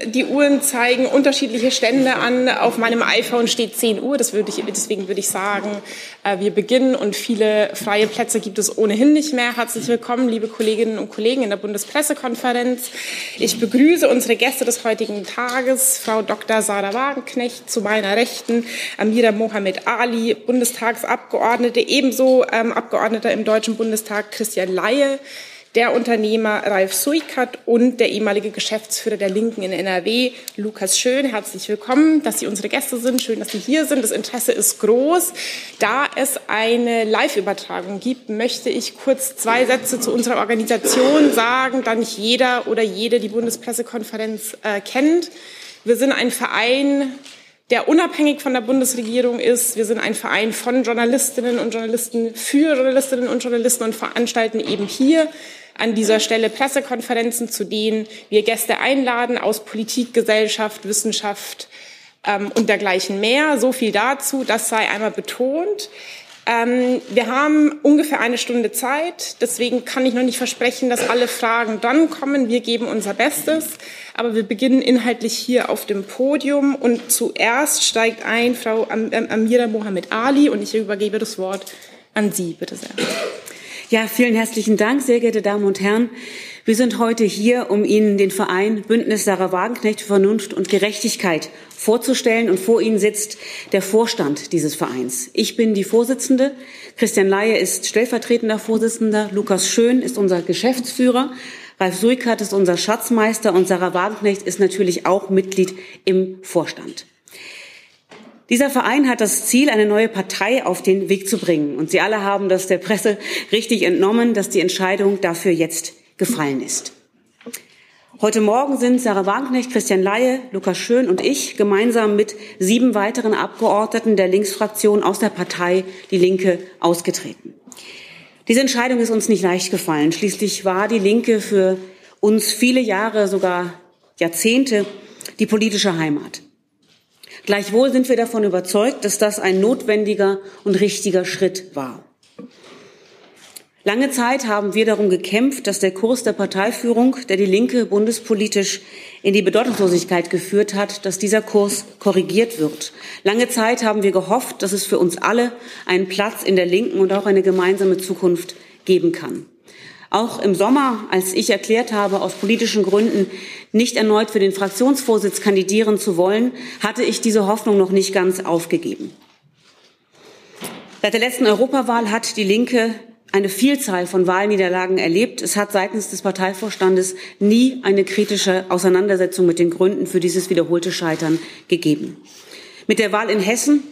Die Uhren zeigen unterschiedliche Stände an. Auf meinem iPhone steht 10 Uhr. Das würde ich, deswegen würde ich sagen, äh, wir beginnen und viele freie Plätze gibt es ohnehin nicht mehr. Herzlich willkommen, liebe Kolleginnen und Kollegen in der Bundespressekonferenz. Ich begrüße unsere Gäste des heutigen Tages, Frau Dr. Sarah Wagenknecht zu meiner Rechten, Amira Mohamed Ali, Bundestagsabgeordnete, ebenso ähm, Abgeordneter im Deutschen Bundestag Christian Laie, der Unternehmer Ralf Suikert und der ehemalige Geschäftsführer der Linken in NRW, Lukas Schön. Herzlich willkommen, dass Sie unsere Gäste sind. Schön, dass Sie hier sind. Das Interesse ist groß. Da es eine Live-Übertragung gibt, möchte ich kurz zwei Sätze zu unserer Organisation sagen, da nicht jeder oder jede die Bundespressekonferenz äh, kennt. Wir sind ein Verein, der unabhängig von der Bundesregierung ist. Wir sind ein Verein von Journalistinnen und Journalisten für Journalistinnen und Journalisten und veranstalten eben hier an dieser Stelle Pressekonferenzen, zu denen wir Gäste einladen aus Politik, Gesellschaft, Wissenschaft ähm, und dergleichen mehr. So viel dazu. Das sei einmal betont. Ähm, wir haben ungefähr eine Stunde Zeit. Deswegen kann ich noch nicht versprechen, dass alle Fragen dann kommen. Wir geben unser Bestes. Aber wir beginnen inhaltlich hier auf dem Podium. Und zuerst steigt ein Frau Am Amira Mohamed Ali. Und ich übergebe das Wort an Sie. Bitte sehr. Ja, vielen herzlichen Dank, sehr geehrte Damen und Herren. Wir sind heute hier, um Ihnen den Verein Bündnis Sarah Wagenknecht für Vernunft und Gerechtigkeit vorzustellen. Und vor Ihnen sitzt der Vorstand dieses Vereins. Ich bin die Vorsitzende. Christian Laie ist stellvertretender Vorsitzender. Lukas Schön ist unser Geschäftsführer. Ralf Suikert ist unser Schatzmeister und Sarah Wagenknecht ist natürlich auch Mitglied im Vorstand. Dieser Verein hat das Ziel, eine neue Partei auf den Weg zu bringen. Und Sie alle haben das der Presse richtig entnommen, dass die Entscheidung dafür jetzt gefallen ist. Heute Morgen sind Sarah Wagenknecht, Christian Laie, Lukas Schön und ich gemeinsam mit sieben weiteren Abgeordneten der Linksfraktion aus der Partei Die Linke ausgetreten. Diese Entscheidung ist uns nicht leicht gefallen. Schließlich war die Linke für uns viele Jahre, sogar Jahrzehnte, die politische Heimat. Gleichwohl sind wir davon überzeugt, dass das ein notwendiger und richtiger Schritt war. Lange Zeit haben wir darum gekämpft, dass der Kurs der Parteiführung, der die Linke bundespolitisch in die Bedeutungslosigkeit geführt hat, dass dieser Kurs korrigiert wird. Lange Zeit haben wir gehofft, dass es für uns alle einen Platz in der Linken und auch eine gemeinsame Zukunft geben kann. Auch im Sommer, als ich erklärt habe, aus politischen Gründen nicht erneut für den Fraktionsvorsitz kandidieren zu wollen, hatte ich diese Hoffnung noch nicht ganz aufgegeben. Seit der letzten Europawahl hat die Linke eine Vielzahl von Wahlniederlagen erlebt. Es hat seitens des Parteivorstandes nie eine kritische Auseinandersetzung mit den Gründen für dieses wiederholte Scheitern gegeben. Mit der Wahl in Hessen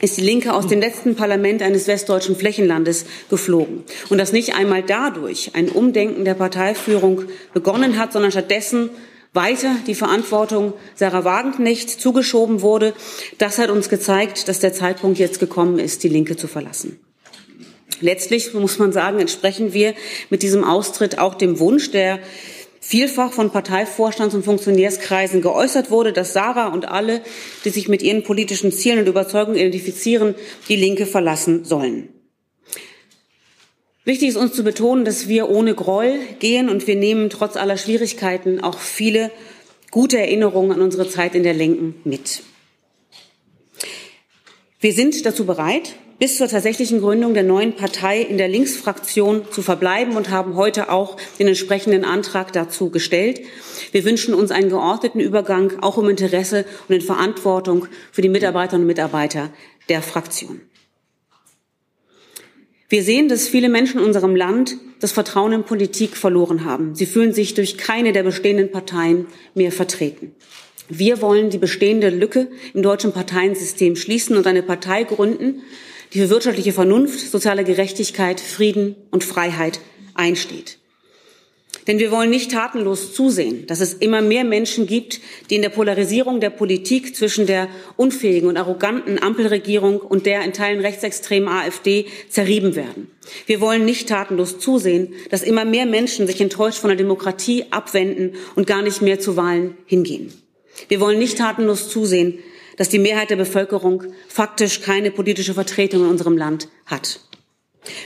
ist die Linke aus dem letzten Parlament eines westdeutschen Flächenlandes geflogen. Und dass nicht einmal dadurch ein Umdenken der Parteiführung begonnen hat, sondern stattdessen weiter die Verantwortung Sarah Wagenknecht zugeschoben wurde, das hat uns gezeigt, dass der Zeitpunkt jetzt gekommen ist, die Linke zu verlassen. Letztlich muss man sagen, entsprechen wir mit diesem Austritt auch dem Wunsch der vielfach von Parteivorstands- und Funktionärskreisen geäußert wurde, dass Sarah und alle, die sich mit ihren politischen Zielen und Überzeugungen identifizieren, die Linke verlassen sollen. Wichtig ist uns zu betonen, dass wir ohne Groll gehen und wir nehmen trotz aller Schwierigkeiten auch viele gute Erinnerungen an unsere Zeit in der Linken mit. Wir sind dazu bereit, bis zur tatsächlichen Gründung der neuen Partei in der Linksfraktion zu verbleiben und haben heute auch den entsprechenden Antrag dazu gestellt. Wir wünschen uns einen geordneten Übergang, auch im Interesse und in Verantwortung für die Mitarbeiterinnen und Mitarbeiter der Fraktion. Wir sehen, dass viele Menschen in unserem Land das Vertrauen in Politik verloren haben. Sie fühlen sich durch keine der bestehenden Parteien mehr vertreten. Wir wollen die bestehende Lücke im deutschen Parteiensystem schließen und eine Partei gründen, die für wirtschaftliche Vernunft, soziale Gerechtigkeit, Frieden und Freiheit einsteht. Denn wir wollen nicht tatenlos zusehen, dass es immer mehr Menschen gibt, die in der Polarisierung der Politik zwischen der unfähigen und arroganten Ampelregierung und der in Teilen rechtsextremen AfD zerrieben werden. Wir wollen nicht tatenlos zusehen, dass immer mehr Menschen sich enttäuscht von der Demokratie abwenden und gar nicht mehr zu Wahlen hingehen. Wir wollen nicht tatenlos zusehen, dass die Mehrheit der Bevölkerung faktisch keine politische Vertretung in unserem Land hat.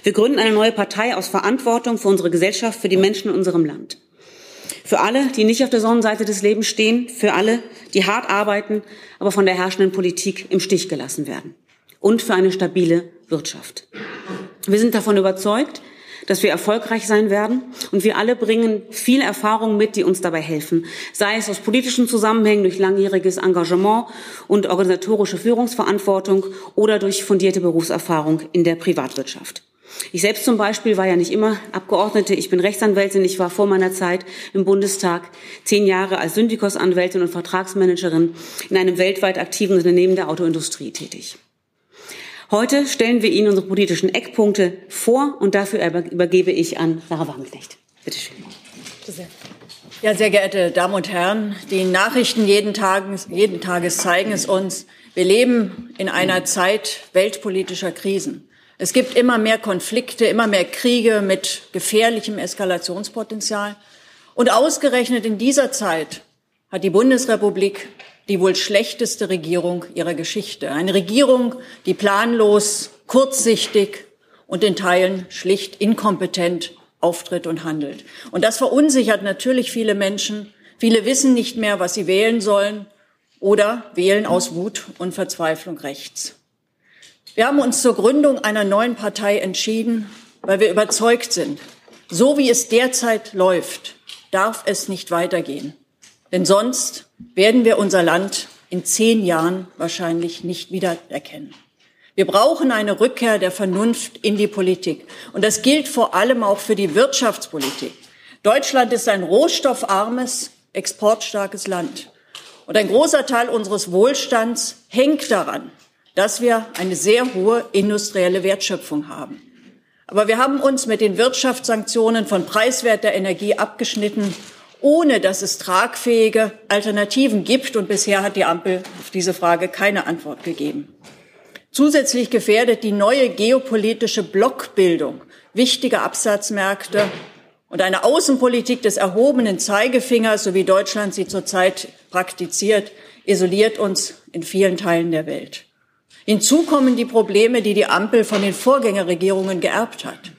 Wir gründen eine neue Partei aus Verantwortung für unsere Gesellschaft, für die Menschen in unserem Land. Für alle, die nicht auf der Sonnenseite des Lebens stehen, für alle, die hart arbeiten, aber von der herrschenden Politik im Stich gelassen werden. Und für eine stabile Wirtschaft. Wir sind davon überzeugt, dass wir erfolgreich sein werden. Und wir alle bringen viel Erfahrung mit, die uns dabei helfen. Sei es aus politischen Zusammenhängen durch langjähriges Engagement und organisatorische Führungsverantwortung oder durch fundierte Berufserfahrung in der Privatwirtschaft. Ich selbst zum Beispiel war ja nicht immer Abgeordnete. Ich bin Rechtsanwältin. Ich war vor meiner Zeit im Bundestag zehn Jahre als Syndikosanwältin und Vertragsmanagerin in einem weltweit aktiven Unternehmen der Autoindustrie tätig. Heute stellen wir Ihnen unsere politischen Eckpunkte vor und dafür übergebe ich an Sarah Wagenknecht. Bitte schön. Ja, sehr geehrte Damen und Herren, die Nachrichten jeden Tages, jeden Tages zeigen es uns. Wir leben in einer Zeit weltpolitischer Krisen. Es gibt immer mehr Konflikte, immer mehr Kriege mit gefährlichem Eskalationspotenzial. Und ausgerechnet in dieser Zeit hat die Bundesrepublik die wohl schlechteste Regierung ihrer Geschichte. Eine Regierung, die planlos, kurzsichtig und in Teilen schlicht inkompetent auftritt und handelt. Und das verunsichert natürlich viele Menschen. Viele wissen nicht mehr, was sie wählen sollen oder wählen aus Wut und Verzweiflung rechts. Wir haben uns zur Gründung einer neuen Partei entschieden, weil wir überzeugt sind, so wie es derzeit läuft, darf es nicht weitergehen. Denn sonst werden wir unser Land in zehn Jahren wahrscheinlich nicht wiedererkennen. Wir brauchen eine Rückkehr der Vernunft in die Politik. Und das gilt vor allem auch für die Wirtschaftspolitik. Deutschland ist ein rohstoffarmes, exportstarkes Land. Und ein großer Teil unseres Wohlstands hängt daran, dass wir eine sehr hohe industrielle Wertschöpfung haben. Aber wir haben uns mit den Wirtschaftssanktionen von preiswerter Energie abgeschnitten, ohne dass es tragfähige Alternativen gibt. Und bisher hat die Ampel auf diese Frage keine Antwort gegeben. Zusätzlich gefährdet die neue geopolitische Blockbildung wichtige Absatzmärkte und eine Außenpolitik des erhobenen Zeigefingers, so wie Deutschland sie zurzeit praktiziert, isoliert uns in vielen Teilen der Welt. Hinzu kommen die Probleme, die die Ampel von den Vorgängerregierungen geerbt hat.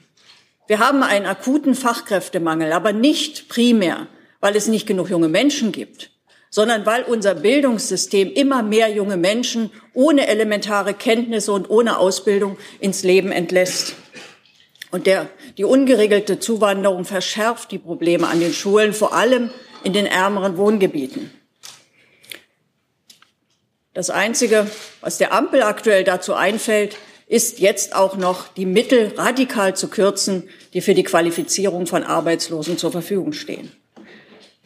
Wir haben einen akuten Fachkräftemangel, aber nicht primär, weil es nicht genug junge Menschen gibt, sondern weil unser Bildungssystem immer mehr junge Menschen ohne elementare Kenntnisse und ohne Ausbildung ins Leben entlässt. Und der, die ungeregelte Zuwanderung verschärft die Probleme an den Schulen, vor allem in den ärmeren Wohngebieten. Das Einzige, was der Ampel aktuell dazu einfällt, ist jetzt auch noch die Mittel radikal zu kürzen, die für die Qualifizierung von Arbeitslosen zur Verfügung stehen.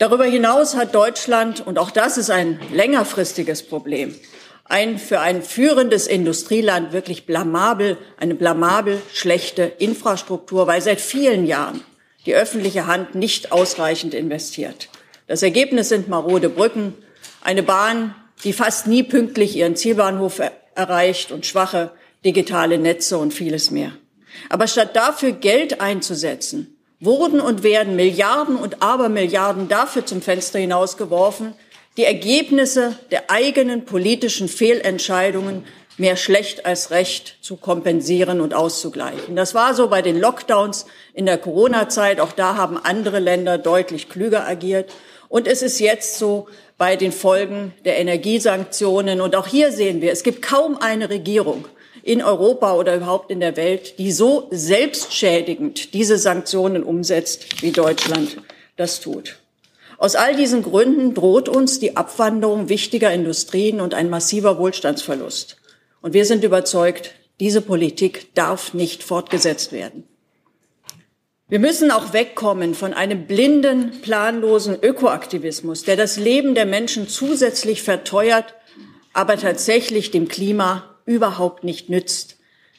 Darüber hinaus hat Deutschland, und auch das ist ein längerfristiges Problem, ein für ein führendes Industrieland wirklich blamabel, eine blamabel schlechte Infrastruktur, weil seit vielen Jahren die öffentliche Hand nicht ausreichend investiert. Das Ergebnis sind marode Brücken, eine Bahn, die fast nie pünktlich ihren Zielbahnhof erreicht und schwache digitale Netze und vieles mehr. Aber statt dafür Geld einzusetzen, wurden und werden Milliarden und Abermilliarden dafür zum Fenster hinausgeworfen, die Ergebnisse der eigenen politischen Fehlentscheidungen mehr schlecht als recht zu kompensieren und auszugleichen. Das war so bei den Lockdowns in der Corona-Zeit. Auch da haben andere Länder deutlich klüger agiert. Und es ist jetzt so bei den Folgen der Energiesanktionen. Und auch hier sehen wir, es gibt kaum eine Regierung in Europa oder überhaupt in der Welt, die so selbstschädigend diese Sanktionen umsetzt, wie Deutschland das tut. Aus all diesen Gründen droht uns die Abwanderung wichtiger Industrien und ein massiver Wohlstandsverlust. Und wir sind überzeugt, diese Politik darf nicht fortgesetzt werden. Wir müssen auch wegkommen von einem blinden, planlosen Ökoaktivismus, der das Leben der Menschen zusätzlich verteuert, aber tatsächlich dem Klima überhaupt nicht nützt.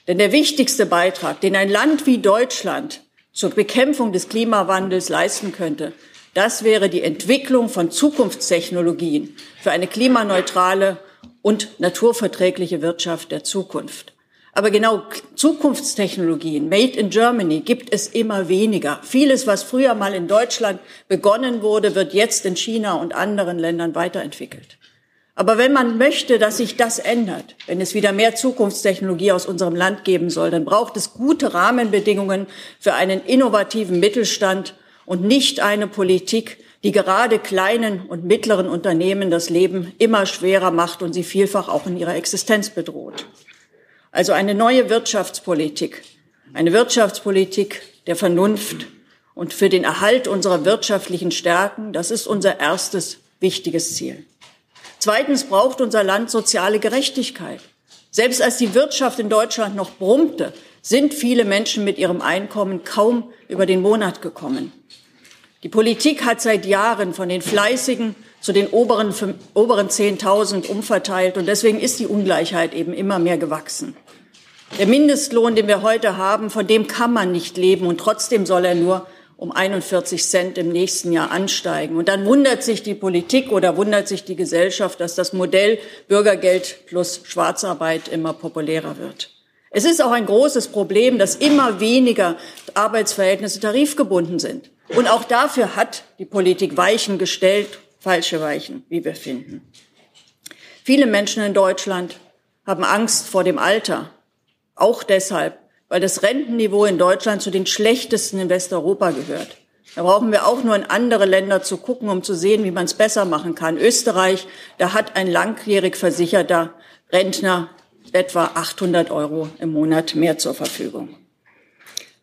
Denn der wichtigste Beitrag, den ein Land wie Deutschland zur Bekämpfung des Klimawandels leisten könnte, das wäre die Entwicklung von Zukunftstechnologien für eine klimaneutrale und naturverträgliche Wirtschaft der Zukunft. Aber genau Zukunftstechnologien, Made in Germany, gibt es immer weniger. Vieles, was früher mal in Deutschland begonnen wurde, wird jetzt in China und anderen Ländern weiterentwickelt. Aber wenn man möchte, dass sich das ändert, wenn es wieder mehr Zukunftstechnologie aus unserem Land geben soll, dann braucht es gute Rahmenbedingungen für einen innovativen Mittelstand und nicht eine Politik, die gerade kleinen und mittleren Unternehmen das Leben immer schwerer macht und sie vielfach auch in ihrer Existenz bedroht. Also eine neue Wirtschaftspolitik, eine Wirtschaftspolitik der Vernunft und für den Erhalt unserer wirtschaftlichen Stärken, das ist unser erstes wichtiges Ziel. Zweitens braucht unser Land soziale Gerechtigkeit. Selbst als die Wirtschaft in Deutschland noch brummte, sind viele Menschen mit ihrem Einkommen kaum über den Monat gekommen. Die Politik hat seit Jahren von den Fleißigen zu den oberen, oberen 10.000 umverteilt und deswegen ist die Ungleichheit eben immer mehr gewachsen. Der Mindestlohn, den wir heute haben, von dem kann man nicht leben und trotzdem soll er nur um 41 Cent im nächsten Jahr ansteigen. Und dann wundert sich die Politik oder wundert sich die Gesellschaft, dass das Modell Bürgergeld plus Schwarzarbeit immer populärer wird. Es ist auch ein großes Problem, dass immer weniger Arbeitsverhältnisse tarifgebunden sind. Und auch dafür hat die Politik Weichen gestellt, falsche Weichen, wie wir finden. Viele Menschen in Deutschland haben Angst vor dem Alter, auch deshalb, weil das Rentenniveau in Deutschland zu den schlechtesten in Westeuropa gehört. Da brauchen wir auch nur in andere Länder zu gucken, um zu sehen, wie man es besser machen kann. Österreich, da hat ein langjährig versicherter Rentner etwa 800 Euro im Monat mehr zur Verfügung.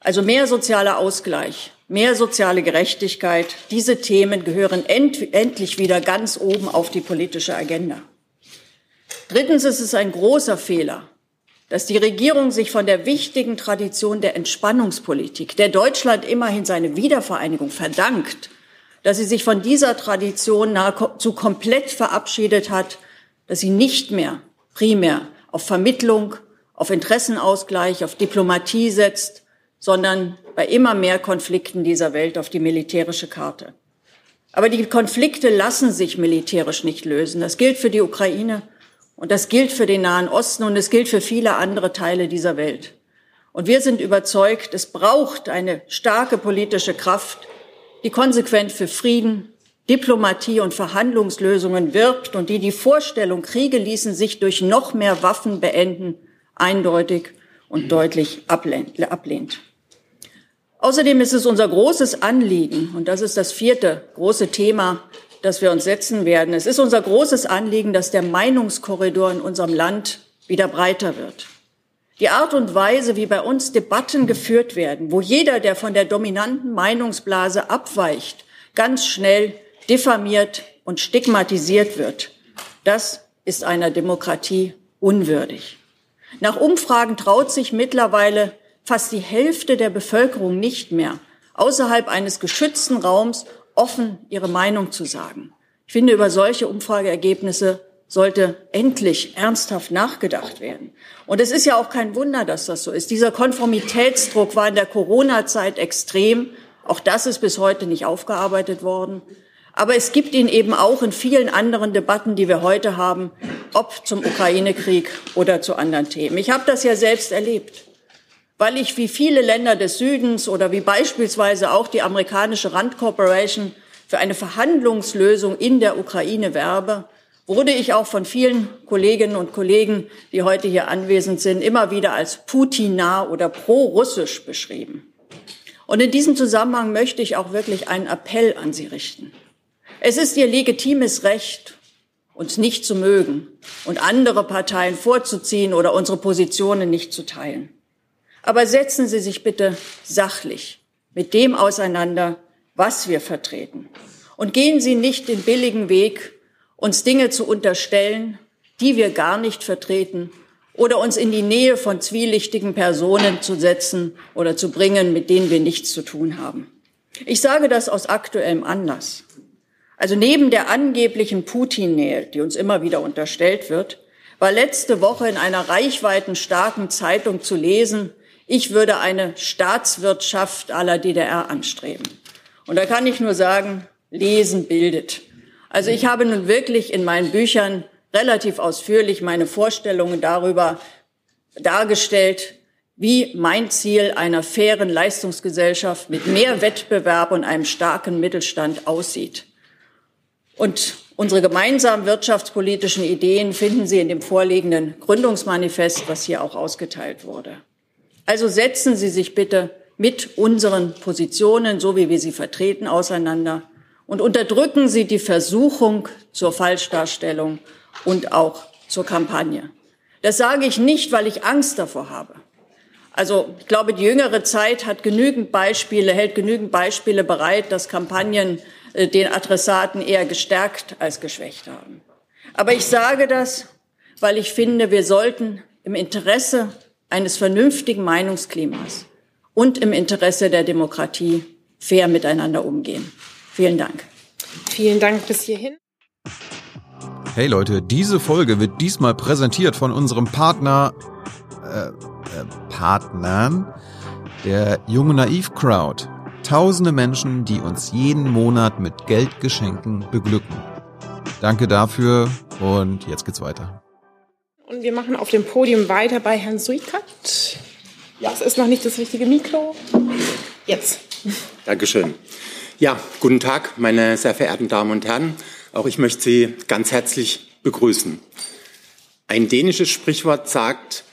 Also mehr sozialer Ausgleich, mehr soziale Gerechtigkeit, diese Themen gehören end endlich wieder ganz oben auf die politische Agenda. Drittens ist es ein großer Fehler, dass die Regierung sich von der wichtigen Tradition der Entspannungspolitik, der Deutschland immerhin seine Wiedervereinigung verdankt, dass sie sich von dieser Tradition nahezu komplett verabschiedet hat, dass sie nicht mehr primär auf Vermittlung, auf Interessenausgleich, auf Diplomatie setzt, sondern bei immer mehr Konflikten dieser Welt auf die militärische Karte. Aber die Konflikte lassen sich militärisch nicht lösen. Das gilt für die Ukraine und das gilt für den Nahen Osten und es gilt für viele andere Teile dieser Welt. Und wir sind überzeugt, es braucht eine starke politische Kraft, die konsequent für Frieden, Diplomatie und Verhandlungslösungen wirbt und die die Vorstellung, Kriege ließen sich durch noch mehr Waffen beenden, eindeutig und deutlich ablehnt. Außerdem ist es unser großes Anliegen, und das ist das vierte große Thema, das wir uns setzen werden. Es ist unser großes Anliegen, dass der Meinungskorridor in unserem Land wieder breiter wird. Die Art und Weise, wie bei uns Debatten geführt werden, wo jeder, der von der dominanten Meinungsblase abweicht, ganz schnell diffamiert und stigmatisiert wird. Das ist einer Demokratie unwürdig. Nach Umfragen traut sich mittlerweile fast die Hälfte der Bevölkerung nicht mehr, außerhalb eines geschützten Raums offen ihre Meinung zu sagen. Ich finde, über solche Umfrageergebnisse sollte endlich ernsthaft nachgedacht werden. Und es ist ja auch kein Wunder, dass das so ist. Dieser Konformitätsdruck war in der Corona-Zeit extrem. Auch das ist bis heute nicht aufgearbeitet worden. Aber es gibt ihn eben auch in vielen anderen Debatten, die wir heute haben, ob zum Ukraine-Krieg oder zu anderen Themen. Ich habe das ja selbst erlebt, weil ich wie viele Länder des Südens oder wie beispielsweise auch die amerikanische Rand Corporation für eine Verhandlungslösung in der Ukraine werbe, wurde ich auch von vielen Kolleginnen und Kollegen, die heute hier anwesend sind, immer wieder als Putin-nah oder pro-russisch beschrieben. Und in diesem Zusammenhang möchte ich auch wirklich einen Appell an Sie richten. Es ist ihr legitimes Recht, uns nicht zu mögen und andere Parteien vorzuziehen oder unsere Positionen nicht zu teilen. Aber setzen Sie sich bitte sachlich mit dem auseinander, was wir vertreten. Und gehen Sie nicht den billigen Weg, uns Dinge zu unterstellen, die wir gar nicht vertreten oder uns in die Nähe von zwielichtigen Personen zu setzen oder zu bringen, mit denen wir nichts zu tun haben. Ich sage das aus aktuellem Anlass. Also neben der angeblichen Putin-Nähe, die uns immer wieder unterstellt wird, war letzte Woche in einer reichweiten starken Zeitung zu lesen, ich würde eine Staatswirtschaft aller DDR anstreben. Und da kann ich nur sagen, lesen bildet. Also ich habe nun wirklich in meinen Büchern relativ ausführlich meine Vorstellungen darüber dargestellt, wie mein Ziel einer fairen Leistungsgesellschaft mit mehr Wettbewerb und einem starken Mittelstand aussieht. Und unsere gemeinsamen wirtschaftspolitischen Ideen finden Sie in dem vorliegenden Gründungsmanifest, was hier auch ausgeteilt wurde. Also setzen Sie sich bitte mit unseren Positionen, so wie wir sie vertreten, auseinander und unterdrücken Sie die Versuchung zur Falschdarstellung und auch zur Kampagne. Das sage ich nicht, weil ich Angst davor habe. Also ich glaube, die jüngere Zeit hat genügend Beispiele, hält genügend Beispiele bereit, dass Kampagnen äh, den Adressaten eher gestärkt als geschwächt haben. Aber ich sage das, weil ich finde, wir sollten im Interesse eines vernünftigen Meinungsklimas und im Interesse der Demokratie fair miteinander umgehen. Vielen Dank. Vielen Dank bis hierhin. Hey Leute, diese Folge wird diesmal präsentiert von unserem Partner äh, äh, Partnern, der Junge Naiv Crowd. Tausende Menschen, die uns jeden Monat mit Geldgeschenken beglücken. Danke dafür und jetzt geht's weiter. Und wir machen auf dem Podium weiter bei Herrn Suikat. Ja. Das ist noch nicht das richtige Mikro. Jetzt. Dankeschön. Ja, guten Tag, meine sehr verehrten Damen und Herren. Auch ich möchte Sie ganz herzlich begrüßen. Ein dänisches Sprichwort sagt,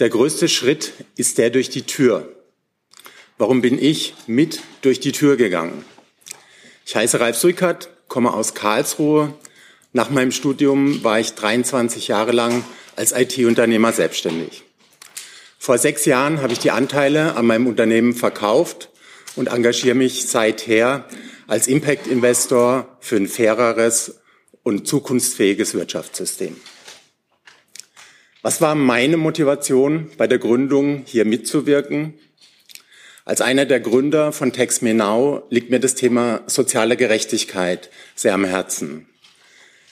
der größte Schritt ist der durch die Tür. Warum bin ich mit durch die Tür gegangen? Ich heiße Ralf Suikert, komme aus Karlsruhe. Nach meinem Studium war ich 23 Jahre lang als IT-Unternehmer selbstständig. Vor sechs Jahren habe ich die Anteile an meinem Unternehmen verkauft und engagiere mich seither als Impact-Investor für ein faireres und zukunftsfähiges Wirtschaftssystem. Was war meine Motivation bei der Gründung, hier mitzuwirken? Als einer der Gründer von Tex Me Now liegt mir das Thema soziale Gerechtigkeit sehr am Herzen.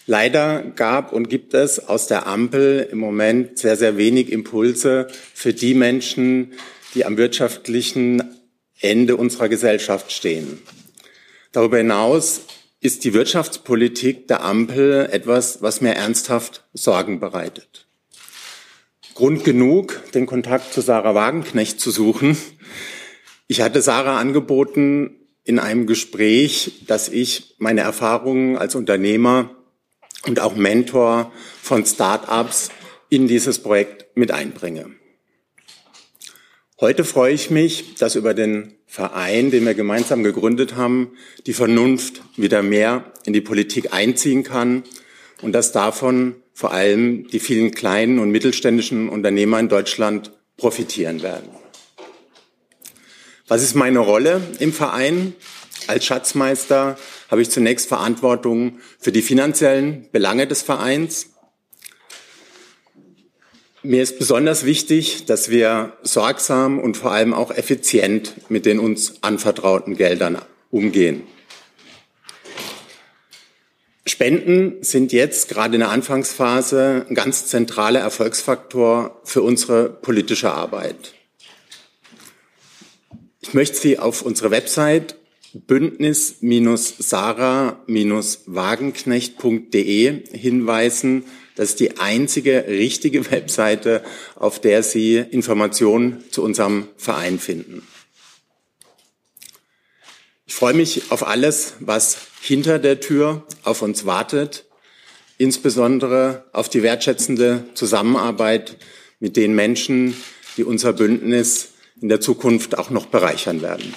Leider gab und gibt es aus der Ampel im Moment sehr, sehr wenig Impulse für die Menschen, die am wirtschaftlichen Ende unserer Gesellschaft stehen. Darüber hinaus ist die Wirtschaftspolitik der Ampel etwas, was mir ernsthaft Sorgen bereitet. Grund genug, den Kontakt zu Sarah Wagenknecht zu suchen. Ich hatte Sarah angeboten in einem Gespräch, dass ich meine Erfahrungen als Unternehmer und auch Mentor von Start-ups in dieses Projekt mit einbringe. Heute freue ich mich, dass über den Verein, den wir gemeinsam gegründet haben, die Vernunft wieder mehr in die Politik einziehen kann und dass davon vor allem die vielen kleinen und mittelständischen Unternehmer in Deutschland profitieren werden. Was ist meine Rolle im Verein? Als Schatzmeister habe ich zunächst Verantwortung für die finanziellen Belange des Vereins. Mir ist besonders wichtig, dass wir sorgsam und vor allem auch effizient mit den uns anvertrauten Geldern umgehen. Spenden sind jetzt gerade in der Anfangsphase ein ganz zentraler Erfolgsfaktor für unsere politische Arbeit. Ich möchte Sie auf unsere Website bündnis-sarah-wagenknecht.de hinweisen. Das ist die einzige richtige Webseite, auf der Sie Informationen zu unserem Verein finden. Ich freue mich auf alles, was hinter der Tür auf uns wartet, insbesondere auf die wertschätzende Zusammenarbeit mit den Menschen, die unser Bündnis in der Zukunft auch noch bereichern werden.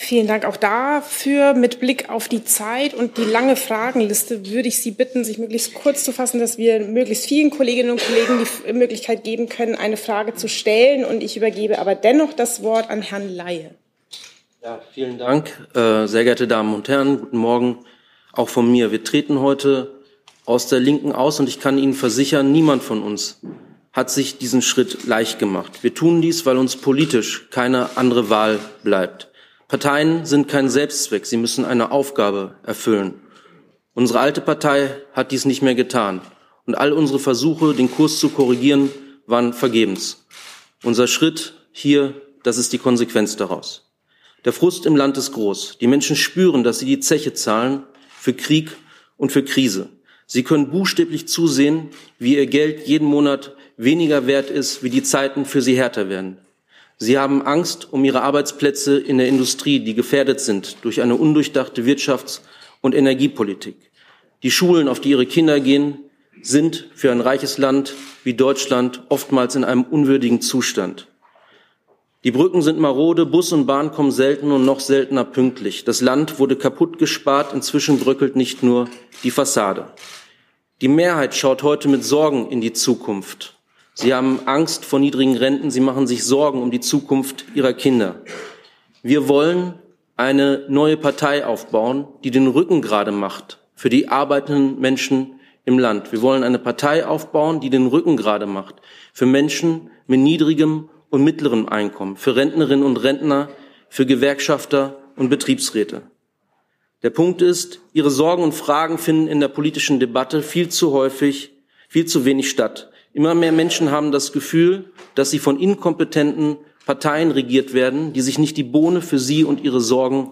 Vielen Dank auch dafür. Mit Blick auf die Zeit und die lange Fragenliste würde ich Sie bitten, sich möglichst kurz zu fassen, dass wir möglichst vielen Kolleginnen und Kollegen die Möglichkeit geben können, eine Frage zu stellen. Und ich übergebe aber dennoch das Wort an Herrn Laie. Ja, vielen Dank. Äh, sehr geehrte Damen und Herren, guten Morgen auch von mir. Wir treten heute aus der Linken aus und ich kann Ihnen versichern, niemand von uns hat sich diesen Schritt leicht gemacht. Wir tun dies, weil uns politisch keine andere Wahl bleibt. Parteien sind kein Selbstzweck, sie müssen eine Aufgabe erfüllen. Unsere alte Partei hat dies nicht mehr getan und all unsere Versuche, den Kurs zu korrigieren, waren vergebens. Unser Schritt hier, das ist die Konsequenz daraus. Der Frust im Land ist groß. Die Menschen spüren, dass sie die Zeche zahlen für Krieg und für Krise. Sie können buchstäblich zusehen, wie ihr Geld jeden Monat weniger wert ist, wie die Zeiten für sie härter werden. Sie haben Angst um ihre Arbeitsplätze in der Industrie, die gefährdet sind durch eine undurchdachte Wirtschafts- und Energiepolitik. Die Schulen, auf die ihre Kinder gehen, sind für ein reiches Land wie Deutschland oftmals in einem unwürdigen Zustand. Die Brücken sind marode, Bus und Bahn kommen selten und noch seltener pünktlich. Das Land wurde kaputt gespart, inzwischen bröckelt nicht nur die Fassade. Die Mehrheit schaut heute mit Sorgen in die Zukunft. Sie haben Angst vor niedrigen Renten, sie machen sich Sorgen um die Zukunft ihrer Kinder. Wir wollen eine neue Partei aufbauen, die den Rücken gerade macht für die arbeitenden Menschen im Land. Wir wollen eine Partei aufbauen, die den Rücken gerade macht für Menschen mit niedrigem und mittlerem Einkommen, für Rentnerinnen und Rentner, für Gewerkschafter und Betriebsräte. Der Punkt ist, Ihre Sorgen und Fragen finden in der politischen Debatte viel zu häufig, viel zu wenig statt. Immer mehr Menschen haben das Gefühl, dass sie von inkompetenten Parteien regiert werden, die sich nicht die Bohne für sie und ihre Sorgen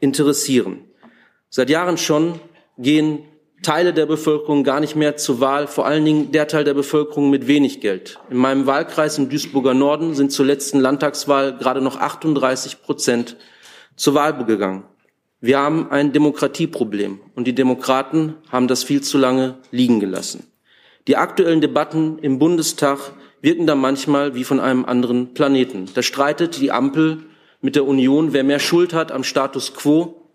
interessieren. Seit Jahren schon gehen Teile der Bevölkerung gar nicht mehr zur Wahl, vor allen Dingen der Teil der Bevölkerung mit wenig Geld. In meinem Wahlkreis im Duisburger Norden sind zur letzten Landtagswahl gerade noch 38 Prozent zur Wahl gegangen. Wir haben ein Demokratieproblem und die Demokraten haben das viel zu lange liegen gelassen. Die aktuellen Debatten im Bundestag wirken da manchmal wie von einem anderen Planeten. Da streitet die Ampel mit der Union, wer mehr Schuld hat am Status quo.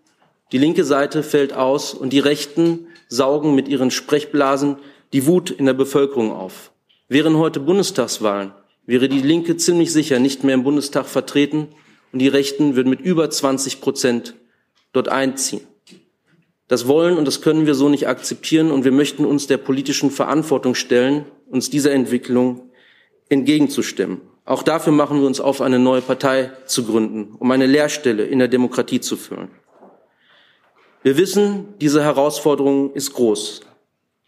Die linke Seite fällt aus und die Rechten saugen mit ihren Sprechblasen die Wut in der Bevölkerung auf. Wären heute Bundestagswahlen, wäre die Linke ziemlich sicher nicht mehr im Bundestag vertreten und die Rechten würden mit über 20 Prozent dort einziehen. Das wollen und das können wir so nicht akzeptieren und wir möchten uns der politischen Verantwortung stellen, uns dieser Entwicklung entgegenzustimmen. Auch dafür machen wir uns auf, eine neue Partei zu gründen, um eine Lehrstelle in der Demokratie zu füllen. Wir wissen, diese Herausforderung ist groß.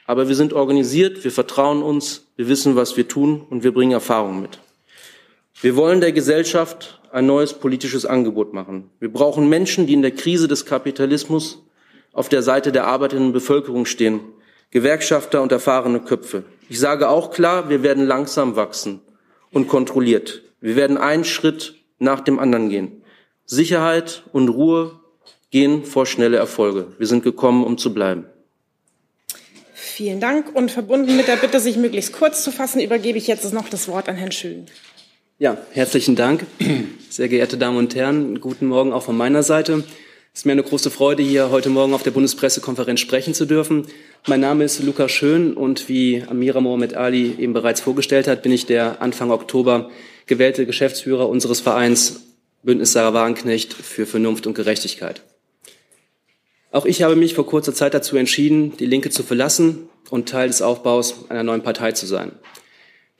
Aber wir sind organisiert, wir vertrauen uns, wir wissen, was wir tun und wir bringen Erfahrung mit. Wir wollen der Gesellschaft ein neues politisches Angebot machen. Wir brauchen Menschen, die in der Krise des Kapitalismus auf der Seite der arbeitenden Bevölkerung stehen, Gewerkschafter und erfahrene Köpfe. Ich sage auch klar, wir werden langsam wachsen und kontrolliert. Wir werden einen Schritt nach dem anderen gehen. Sicherheit und Ruhe gehen vor schnelle Erfolge. Wir sind gekommen, um zu bleiben. Vielen Dank. Und verbunden mit der Bitte, sich möglichst kurz zu fassen, übergebe ich jetzt noch das Wort an Herrn Schön. Ja, herzlichen Dank. Sehr geehrte Damen und Herren, guten Morgen auch von meiner Seite. Es ist mir eine große Freude, hier heute Morgen auf der Bundespressekonferenz sprechen zu dürfen. Mein Name ist Lukas Schön und wie Amira Mohamed Ali eben bereits vorgestellt hat, bin ich der Anfang Oktober gewählte Geschäftsführer unseres Vereins Bündnis Sarah Wagenknecht für Vernunft und Gerechtigkeit. Auch ich habe mich vor kurzer Zeit dazu entschieden, die Linke zu verlassen und Teil des Aufbaus einer neuen Partei zu sein.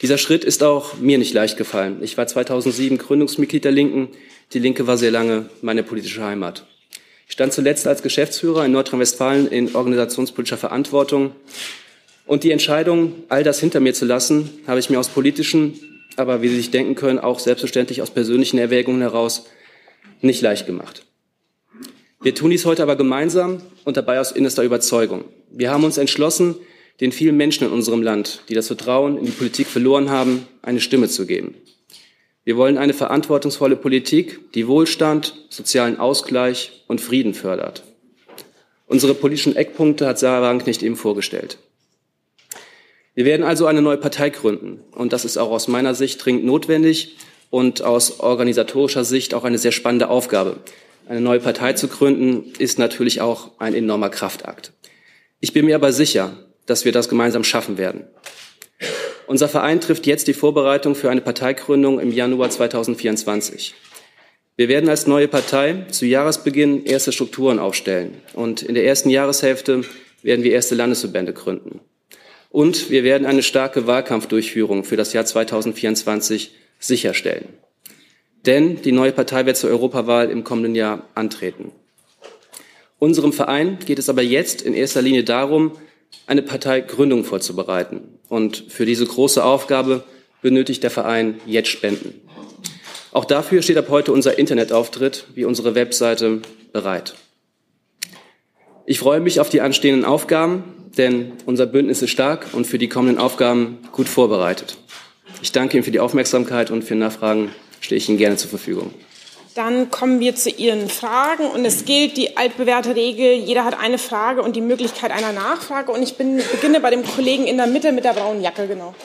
Dieser Schritt ist auch mir nicht leicht gefallen. Ich war 2007 Gründungsmitglied der Linken. Die Linke war sehr lange meine politische Heimat. Ich stand zuletzt als Geschäftsführer in Nordrhein-Westfalen in organisationspolitischer Verantwortung. Und die Entscheidung, all das hinter mir zu lassen, habe ich mir aus politischen, aber wie Sie sich denken können, auch selbstverständlich aus persönlichen Erwägungen heraus nicht leicht gemacht. Wir tun dies heute aber gemeinsam und dabei aus innerster Überzeugung. Wir haben uns entschlossen, den vielen Menschen in unserem Land, die das Vertrauen in die Politik verloren haben, eine Stimme zu geben. Wir wollen eine verantwortungsvolle Politik, die Wohlstand, sozialen Ausgleich und Frieden fördert. Unsere politischen Eckpunkte hat Sarah Wagenknecht eben vorgestellt. Wir werden also eine neue Partei gründen. Und das ist auch aus meiner Sicht dringend notwendig und aus organisatorischer Sicht auch eine sehr spannende Aufgabe. Eine neue Partei zu gründen, ist natürlich auch ein enormer Kraftakt. Ich bin mir aber sicher, dass wir das gemeinsam schaffen werden. Unser Verein trifft jetzt die Vorbereitung für eine Parteigründung im Januar 2024. Wir werden als neue Partei zu Jahresbeginn erste Strukturen aufstellen und in der ersten Jahreshälfte werden wir erste Landesverbände gründen. Und wir werden eine starke Wahlkampfdurchführung für das Jahr 2024 sicherstellen denn die neue Partei wird zur Europawahl im kommenden Jahr antreten. Unserem Verein geht es aber jetzt in erster Linie darum, eine Parteigründung vorzubereiten. Und für diese große Aufgabe benötigt der Verein jetzt Spenden. Auch dafür steht ab heute unser Internetauftritt wie unsere Webseite bereit. Ich freue mich auf die anstehenden Aufgaben, denn unser Bündnis ist stark und für die kommenden Aufgaben gut vorbereitet. Ich danke Ihnen für die Aufmerksamkeit und für Nachfragen stehe ich Ihnen gerne zur Verfügung. Dann kommen wir zu Ihren Fragen und es gilt die altbewährte Regel, jeder hat eine Frage und die Möglichkeit einer Nachfrage und ich bin, beginne bei dem Kollegen in der Mitte mit der braunen Jacke, genau.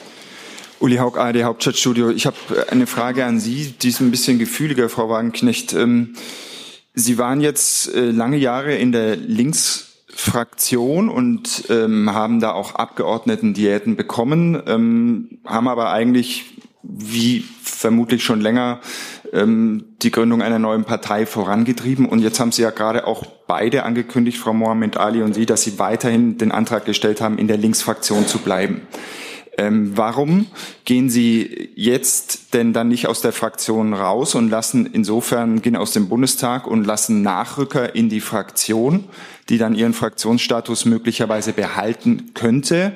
Uli Haug, ARD Hauptstadtstudio. Ich habe äh, eine Frage an Sie, die ist ein bisschen gefühliger, Frau Wagenknecht. Ähm, Sie waren jetzt äh, lange Jahre in der Linksfraktion und ähm, haben da auch Abgeordnetendiäten bekommen, ähm, haben aber eigentlich, wie vermutlich schon länger, die Gründung einer neuen Partei vorangetrieben. Und jetzt haben Sie ja gerade auch beide angekündigt, Frau Mohamed Ali und Sie, dass Sie weiterhin den Antrag gestellt haben, in der Linksfraktion zu bleiben. Ähm, warum gehen Sie jetzt denn dann nicht aus der Fraktion raus und lassen insofern gehen aus dem Bundestag und lassen Nachrücker in die Fraktion, die dann ihren Fraktionsstatus möglicherweise behalten könnte?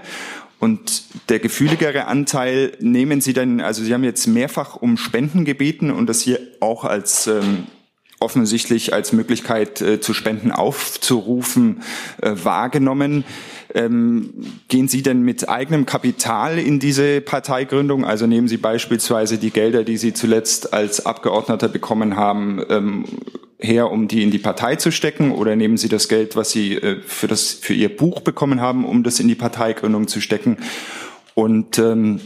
Und der gefühligere Anteil nehmen Sie denn, also Sie haben jetzt mehrfach um Spenden gebeten und das hier auch als ähm, offensichtlich als Möglichkeit äh, zu Spenden aufzurufen äh, wahrgenommen. Ähm, gehen Sie denn mit eigenem Kapital in diese Parteigründung? Also nehmen Sie beispielsweise die Gelder, die Sie zuletzt als Abgeordneter bekommen haben, ähm, her, um die in die Partei zu stecken? Oder nehmen Sie das Geld, was Sie äh, für, das, für Ihr Buch bekommen haben, um das in die Parteigründung zu stecken? Und ähm,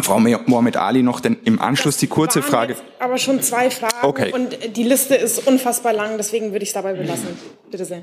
Frau Mohamed Ali noch denn im Anschluss die kurze Frage. aber schon zwei Fragen okay. und die Liste ist unfassbar lang, deswegen würde ich es dabei belassen. Bitte sehr.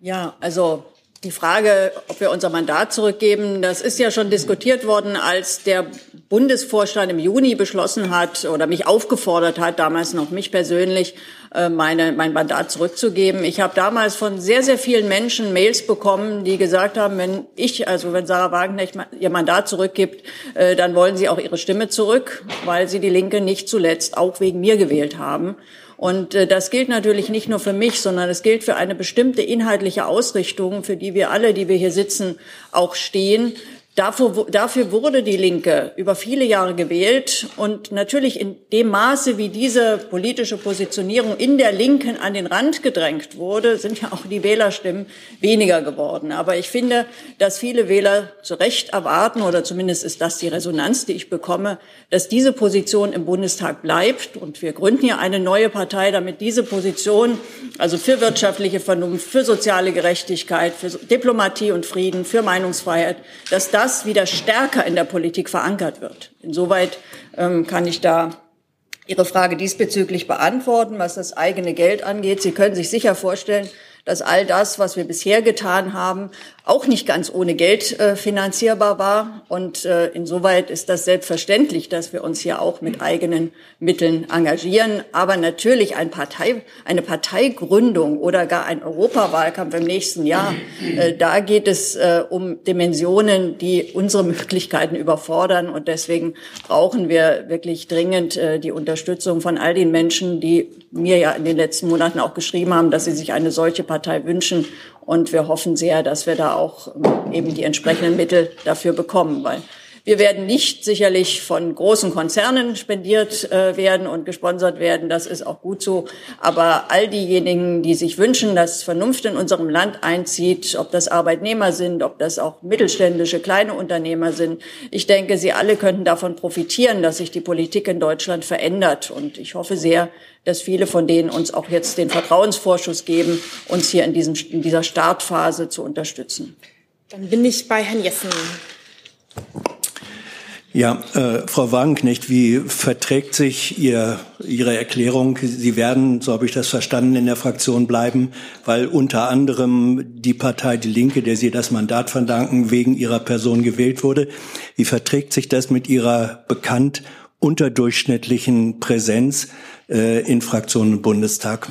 Ja, also die Frage, ob wir unser Mandat zurückgeben, das ist ja schon diskutiert worden, als der Bundesvorstand im Juni beschlossen hat oder mich aufgefordert hat, damals noch mich persönlich, äh, meine, mein Mandat zurückzugeben. Ich habe damals von sehr, sehr vielen Menschen Mails bekommen, die gesagt haben, wenn ich, also wenn Sarah Wagenknecht ihr Mandat zurückgibt, äh, dann wollen sie auch ihre Stimme zurück, weil sie die Linke nicht zuletzt auch wegen mir gewählt haben. Und äh, das gilt natürlich nicht nur für mich, sondern es gilt für eine bestimmte inhaltliche Ausrichtung, für die wir alle, die wir hier sitzen, auch stehen. Dafür, dafür wurde die Linke über viele Jahre gewählt und natürlich in dem Maße, wie diese politische Positionierung in der Linken an den Rand gedrängt wurde, sind ja auch die Wählerstimmen weniger geworden. Aber ich finde, dass viele Wähler zu Recht erwarten, oder zumindest ist das die Resonanz, die ich bekomme, dass diese Position im Bundestag bleibt. Und wir gründen ja eine neue Partei, damit diese Position, also für wirtschaftliche Vernunft, für soziale Gerechtigkeit, für Diplomatie und Frieden, für Meinungsfreiheit, dass das das wieder stärker in der Politik verankert wird. Insoweit ähm, kann ich da Ihre Frage diesbezüglich beantworten, was das eigene Geld angeht. Sie können sich sicher vorstellen, dass all das, was wir bisher getan haben, auch nicht ganz ohne Geld äh, finanzierbar war. Und äh, insoweit ist das selbstverständlich, dass wir uns hier auch mit eigenen Mitteln engagieren. Aber natürlich ein Partei, eine Parteigründung oder gar ein Europawahlkampf im nächsten Jahr, äh, da geht es äh, um Dimensionen, die unsere Möglichkeiten überfordern. Und deswegen brauchen wir wirklich dringend äh, die Unterstützung von all den Menschen, die mir ja in den letzten Monaten auch geschrieben haben, dass sie sich eine solche Partei wünschen. Und wir hoffen sehr, dass wir da auch ähm, eben die entsprechenden Mittel dafür bekommen, weil wir werden nicht sicherlich von großen Konzernen spendiert äh, werden und gesponsert werden. Das ist auch gut so. Aber all diejenigen, die sich wünschen, dass Vernunft in unserem Land einzieht, ob das Arbeitnehmer sind, ob das auch mittelständische kleine Unternehmer sind, ich denke, sie alle könnten davon profitieren, dass sich die Politik in Deutschland verändert. Und ich hoffe sehr, dass viele von denen uns auch jetzt den Vertrauensvorschuss geben, uns hier in, diesem, in dieser Startphase zu unterstützen. Dann bin ich bei Herrn Jessen. Ja, äh, Frau Wagenknecht, wie verträgt sich Ihr, Ihre Erklärung? Sie werden, so habe ich das verstanden, in der Fraktion bleiben, weil unter anderem die Partei Die Linke, der Sie das Mandat verdanken, wegen Ihrer Person gewählt wurde. Wie verträgt sich das mit Ihrer bekannt unterdurchschnittlichen Präsenz äh, in Fraktionen im Bundestag?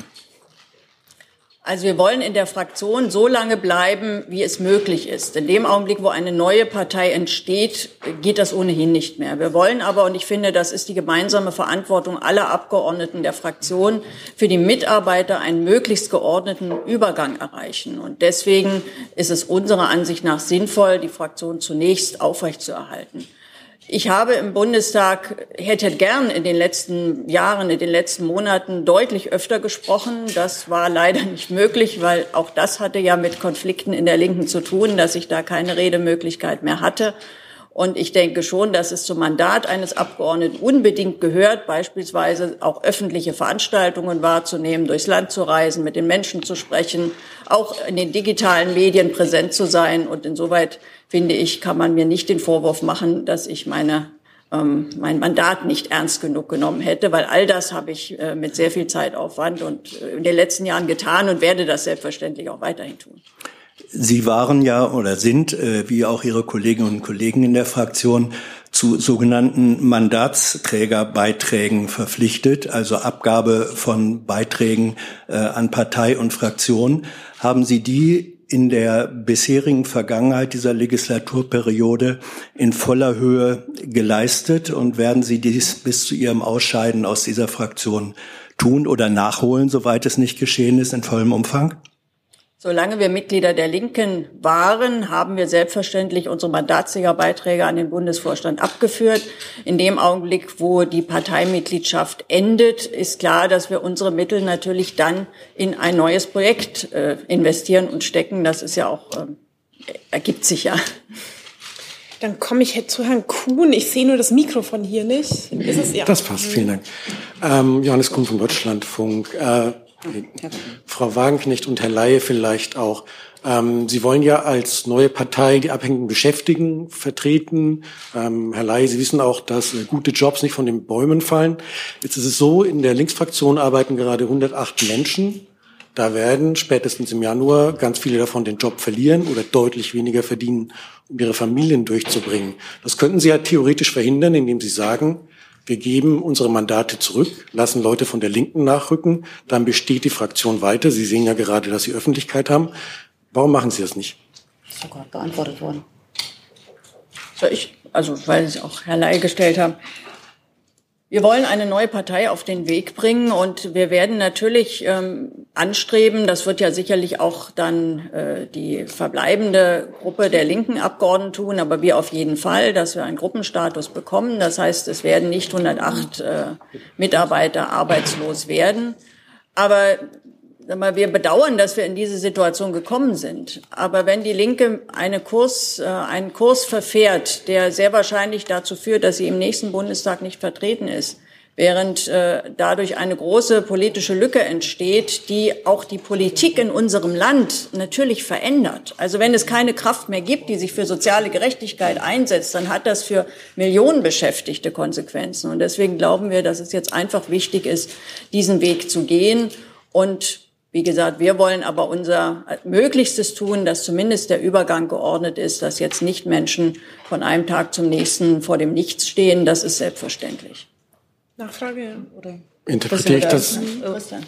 Also wir wollen in der Fraktion so lange bleiben, wie es möglich ist. In dem Augenblick, wo eine neue Partei entsteht, geht das ohnehin nicht mehr. Wir wollen aber, und ich finde, das ist die gemeinsame Verantwortung aller Abgeordneten der Fraktion, für die Mitarbeiter einen möglichst geordneten Übergang erreichen. Und deswegen ist es unserer Ansicht nach sinnvoll, die Fraktion zunächst aufrechtzuerhalten. Ich habe im Bundestag, hätte gern in den letzten Jahren, in den letzten Monaten deutlich öfter gesprochen. Das war leider nicht möglich, weil auch das hatte ja mit Konflikten in der Linken zu tun, dass ich da keine Redemöglichkeit mehr hatte. Und ich denke schon, dass es zum Mandat eines Abgeordneten unbedingt gehört, beispielsweise auch öffentliche Veranstaltungen wahrzunehmen, durchs Land zu reisen, mit den Menschen zu sprechen, auch in den digitalen Medien präsent zu sein. Und insoweit finde ich, kann man mir nicht den Vorwurf machen, dass ich meine ähm, mein Mandat nicht ernst genug genommen hätte, weil all das habe ich äh, mit sehr viel Zeitaufwand und äh, in den letzten Jahren getan und werde das selbstverständlich auch weiterhin tun. Sie waren ja oder sind, äh, wie auch Ihre Kolleginnen und Kollegen in der Fraktion, zu sogenannten Mandatsträgerbeiträgen verpflichtet, also Abgabe von Beiträgen äh, an Partei und Fraktion. Haben Sie die in der bisherigen Vergangenheit dieser Legislaturperiode in voller Höhe geleistet und werden Sie dies bis zu Ihrem Ausscheiden aus dieser Fraktion tun oder nachholen, soweit es nicht geschehen ist, in vollem Umfang? Solange wir Mitglieder der Linken waren, haben wir selbstverständlich unsere Mandatsträgerbeiträge an den Bundesvorstand abgeführt. In dem Augenblick, wo die Parteimitgliedschaft endet, ist klar, dass wir unsere Mittel natürlich dann in ein neues Projekt äh, investieren und stecken. Das ist ja auch, äh, ergibt sich ja. Dann komme ich zu Herrn Kuhn. Ich sehe nur das Mikrofon hier nicht. Ist es? Ja. Das passt, vielen Dank. Ähm, Johannes Kuhn vom Deutschlandfunk. Äh, Frau Wagenknecht und Herr Laie vielleicht auch. Ähm, Sie wollen ja als neue Partei die abhängigen Beschäftigten vertreten. Ähm, Herr Laie, Sie wissen auch, dass äh, gute Jobs nicht von den Bäumen fallen. Jetzt ist es so, in der Linksfraktion arbeiten gerade 108 Menschen. Da werden spätestens im Januar ganz viele davon den Job verlieren oder deutlich weniger verdienen, um ihre Familien durchzubringen. Das könnten Sie ja theoretisch verhindern, indem Sie sagen, wir geben unsere Mandate zurück, lassen Leute von der Linken nachrücken, dann besteht die Fraktion weiter. Sie sehen ja gerade, dass Sie Öffentlichkeit haben. Warum machen Sie das nicht? Das ist sogar beantwortet worden. So, ich, also weil Sie auch Herr Ley gestellt haben. Wir wollen eine neue Partei auf den Weg bringen und wir werden natürlich ähm, anstreben, das wird ja sicherlich auch dann äh, die verbleibende Gruppe der linken Abgeordneten tun, aber wir auf jeden Fall, dass wir einen Gruppenstatus bekommen. Das heißt, es werden nicht 108 äh, Mitarbeiter arbeitslos werden. Aber wir bedauern, dass wir in diese Situation gekommen sind. Aber wenn die Linke eine Kurs, äh, einen Kurs verfährt, der sehr wahrscheinlich dazu führt, dass sie im nächsten Bundestag nicht vertreten ist, während äh, dadurch eine große politische Lücke entsteht, die auch die Politik in unserem Land natürlich verändert. Also wenn es keine Kraft mehr gibt, die sich für soziale Gerechtigkeit einsetzt, dann hat das für Millionen Beschäftigte Konsequenzen. Und deswegen glauben wir, dass es jetzt einfach wichtig ist, diesen Weg zu gehen und wie gesagt, wir wollen aber unser Möglichstes tun, dass zumindest der Übergang geordnet ist, dass jetzt nicht Menschen von einem Tag zum nächsten vor dem Nichts stehen. Das ist selbstverständlich. Nachfrage oder? Interpretiere ich das?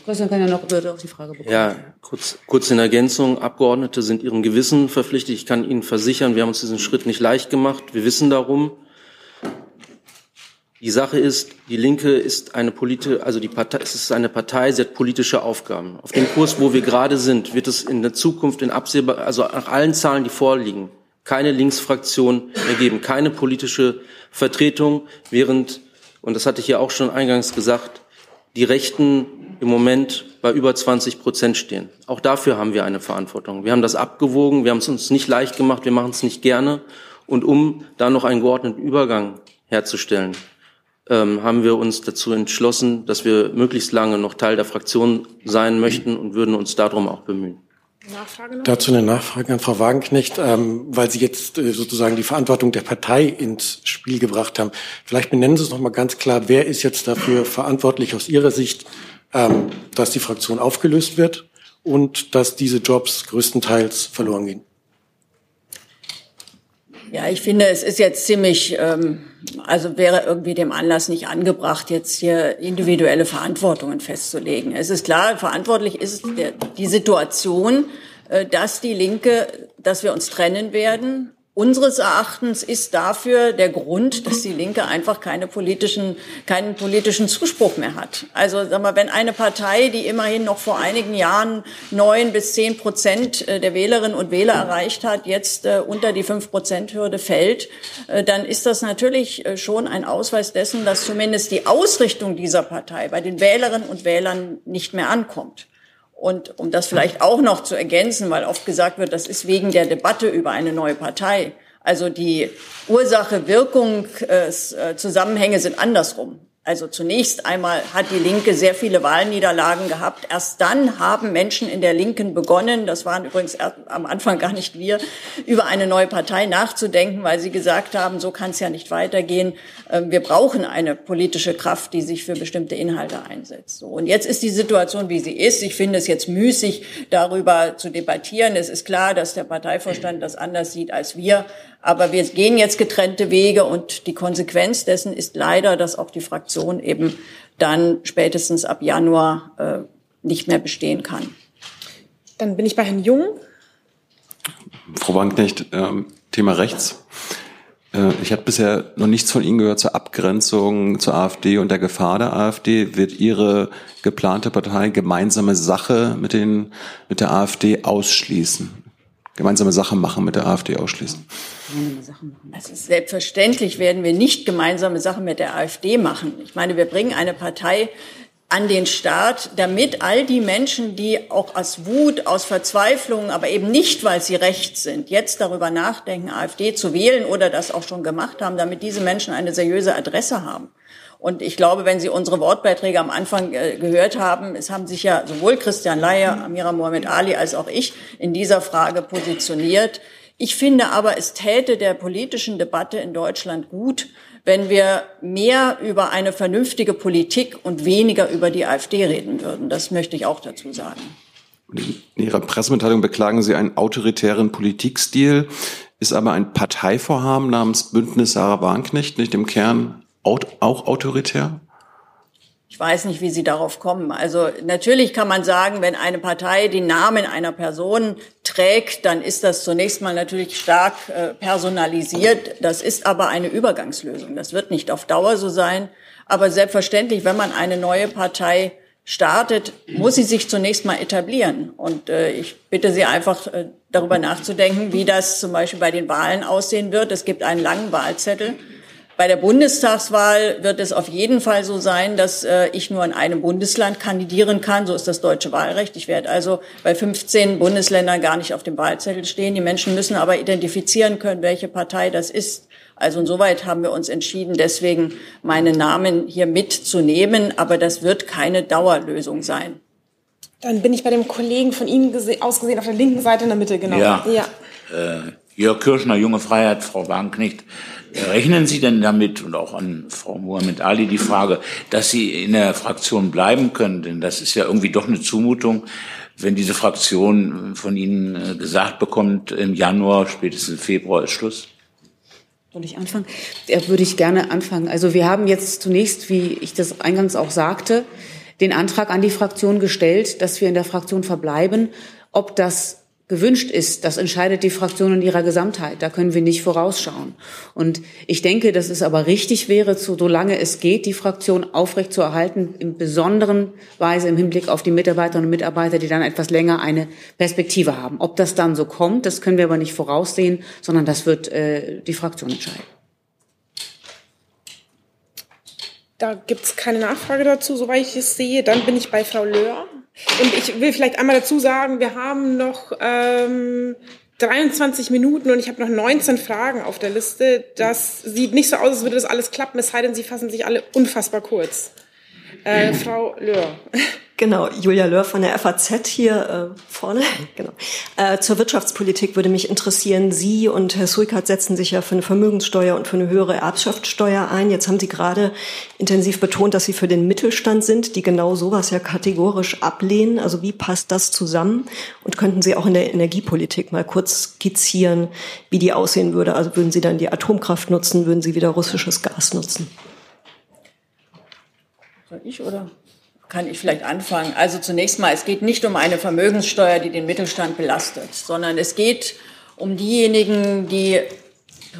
Christian kann ja noch auf die Frage bekommen. Ja, kurz, kurz in Ergänzung. Abgeordnete sind ihrem Gewissen verpflichtet. Ich kann Ihnen versichern, wir haben uns diesen Schritt nicht leicht gemacht. Wir wissen darum. Die Sache ist, die Linke ist eine Politi also die Partei, es ist eine Partei, sie hat politische Aufgaben. Auf dem Kurs, wo wir gerade sind, wird es in der Zukunft in absehbar, also nach allen Zahlen, die vorliegen, keine Linksfraktion ergeben, keine politische Vertretung, während, und das hatte ich ja auch schon eingangs gesagt, die Rechten im Moment bei über 20 Prozent stehen. Auch dafür haben wir eine Verantwortung. Wir haben das abgewogen, wir haben es uns nicht leicht gemacht, wir machen es nicht gerne. Und um da noch einen geordneten Übergang herzustellen, ähm, haben wir uns dazu entschlossen, dass wir möglichst lange noch Teil der Fraktion sein möchten und würden uns darum auch bemühen. Nachfrage Dazu eine Nachfrage an Frau Wagenknecht, ähm, weil Sie jetzt äh, sozusagen die Verantwortung der Partei ins Spiel gebracht haben. Vielleicht benennen Sie es noch mal ganz klar, wer ist jetzt dafür verantwortlich aus Ihrer Sicht, ähm, dass die Fraktion aufgelöst wird und dass diese Jobs größtenteils verloren gehen? Ja, ich finde, es ist jetzt ziemlich, ähm, also wäre irgendwie dem Anlass nicht angebracht, jetzt hier individuelle Verantwortungen festzulegen. Es ist klar, verantwortlich ist die Situation, äh, dass die Linke, dass wir uns trennen werden Unseres Erachtens ist dafür der Grund, dass die Linke einfach keine politischen, keinen politischen Zuspruch mehr hat. Also sag mal, wenn eine Partei, die immerhin noch vor einigen Jahren neun bis zehn Prozent äh, der Wählerinnen und Wähler erreicht hat, jetzt äh, unter die fünf Prozent Hürde fällt, äh, dann ist das natürlich schon ein Ausweis dessen, dass zumindest die Ausrichtung dieser Partei bei den Wählerinnen und Wählern nicht mehr ankommt. Und um das vielleicht auch noch zu ergänzen, weil oft gesagt wird, das ist wegen der Debatte über eine neue Partei. Also die Ursache-Wirkung-Zusammenhänge äh, sind andersrum. Also zunächst einmal hat die Linke sehr viele Wahlniederlagen gehabt. Erst dann haben Menschen in der Linken begonnen, das waren übrigens am Anfang gar nicht wir, über eine neue Partei nachzudenken, weil sie gesagt haben, so kann es ja nicht weitergehen. Ähm, wir brauchen eine politische Kraft, die sich für bestimmte Inhalte einsetzt. Und jetzt ist die Situation, wie sie ist. Ich finde es jetzt müßig, darüber zu debattieren. Es ist klar, dass der Parteivorstand das anders sieht als wir. Aber wir gehen jetzt getrennte Wege und die Konsequenz dessen ist leider, dass auch die Fraktion eben dann spätestens ab Januar äh, nicht mehr bestehen kann. Dann bin ich bei Herrn Jung. Frau Wanknecht, ähm, Thema rechts. Äh, ich habe bisher noch nichts von Ihnen gehört zur Abgrenzung zur AfD und der Gefahr der AfD. Wird Ihre geplante Partei gemeinsame Sache mit, den, mit der AfD ausschließen? Gemeinsame Sache machen mit der AfD ausschließen? Also selbstverständlich werden wir nicht gemeinsame Sachen mit der AfD machen. Ich meine, wir bringen eine Partei an den Start, damit all die Menschen, die auch aus Wut, aus Verzweiflung, aber eben nicht, weil sie rechts sind, jetzt darüber nachdenken, AfD zu wählen oder das auch schon gemacht haben, damit diese Menschen eine seriöse Adresse haben. Und ich glaube, wenn Sie unsere Wortbeiträge am Anfang äh, gehört haben, es haben sich ja sowohl Christian Leier, Amira Mohamed Ali als auch ich in dieser Frage positioniert. Ich finde aber, es täte der politischen Debatte in Deutschland gut, wenn wir mehr über eine vernünftige Politik und weniger über die AfD reden würden. Das möchte ich auch dazu sagen. In Ihrer Pressemitteilung beklagen Sie einen autoritären Politikstil, ist aber ein Parteivorhaben namens Bündnis Sarah Warnknecht nicht im Kern auch autoritär? Ich weiß nicht, wie Sie darauf kommen. Also natürlich kann man sagen, wenn eine Partei den Namen einer Person trägt, dann ist das zunächst mal natürlich stark äh, personalisiert. Das ist aber eine Übergangslösung. Das wird nicht auf Dauer so sein. Aber selbstverständlich, wenn man eine neue Partei startet, muss sie sich zunächst mal etablieren. Und äh, ich bitte Sie einfach äh, darüber nachzudenken, wie das zum Beispiel bei den Wahlen aussehen wird. Es gibt einen langen Wahlzettel. Bei der Bundestagswahl wird es auf jeden Fall so sein, dass äh, ich nur in einem Bundesland kandidieren kann. So ist das deutsche Wahlrecht. Ich werde also bei 15 Bundesländern gar nicht auf dem Wahlzettel stehen. Die Menschen müssen aber identifizieren können, welche Partei das ist. Also insoweit haben wir uns entschieden, deswegen meinen Namen hier mitzunehmen. Aber das wird keine Dauerlösung sein. Dann bin ich bei dem Kollegen von Ihnen ausgesehen auf der linken Seite in der Mitte, genau. Ja. ja. Äh, Jörg Kirschner, Junge Freiheit, Frau Wagenknecht. Rechnen Sie denn damit und auch an Frau Mohamed Ali die Frage, dass Sie in der Fraktion bleiben können? Denn das ist ja irgendwie doch eine Zumutung, wenn diese Fraktion von Ihnen äh, gesagt bekommt, im Januar, spätestens Februar ist Schluss. Soll ich anfangen? Ja, würde ich gerne anfangen. Also wir haben jetzt zunächst, wie ich das eingangs auch sagte, den Antrag an die Fraktion gestellt, dass wir in der Fraktion verbleiben. Ob das gewünscht ist, das entscheidet die Fraktion in ihrer Gesamtheit. Da können wir nicht vorausschauen. Und ich denke, dass es aber richtig wäre, solange es geht, die Fraktion aufrechtzuerhalten, in besonderen Weise im Hinblick auf die Mitarbeiterinnen und Mitarbeiter, die dann etwas länger eine Perspektive haben. Ob das dann so kommt, das können wir aber nicht voraussehen, sondern das wird äh, die Fraktion entscheiden. Da gibt es keine Nachfrage dazu, soweit ich es sehe. Dann bin ich bei Frau Löhr. Und ich will vielleicht einmal dazu sagen, wir haben noch ähm, 23 Minuten und ich habe noch 19 Fragen auf der Liste. Das sieht nicht so aus, als würde das alles klappen, es sei denn, Sie fassen sich alle unfassbar kurz. Äh, Frau Löhr. Genau, Julia Löhr von der FAZ hier äh, vorne. Genau. Äh, zur Wirtschaftspolitik würde mich interessieren. Sie und Herr Suikat setzen sich ja für eine Vermögenssteuer und für eine höhere Erbschaftssteuer ein. Jetzt haben Sie gerade intensiv betont, dass Sie für den Mittelstand sind, die genau sowas ja kategorisch ablehnen. Also wie passt das zusammen? Und könnten Sie auch in der Energiepolitik mal kurz skizzieren, wie die aussehen würde? Also würden Sie dann die Atomkraft nutzen? Würden Sie wieder russisches Gas nutzen? Soll ich oder? kann ich vielleicht anfangen. Also zunächst mal, es geht nicht um eine Vermögenssteuer, die den Mittelstand belastet, sondern es geht um diejenigen, die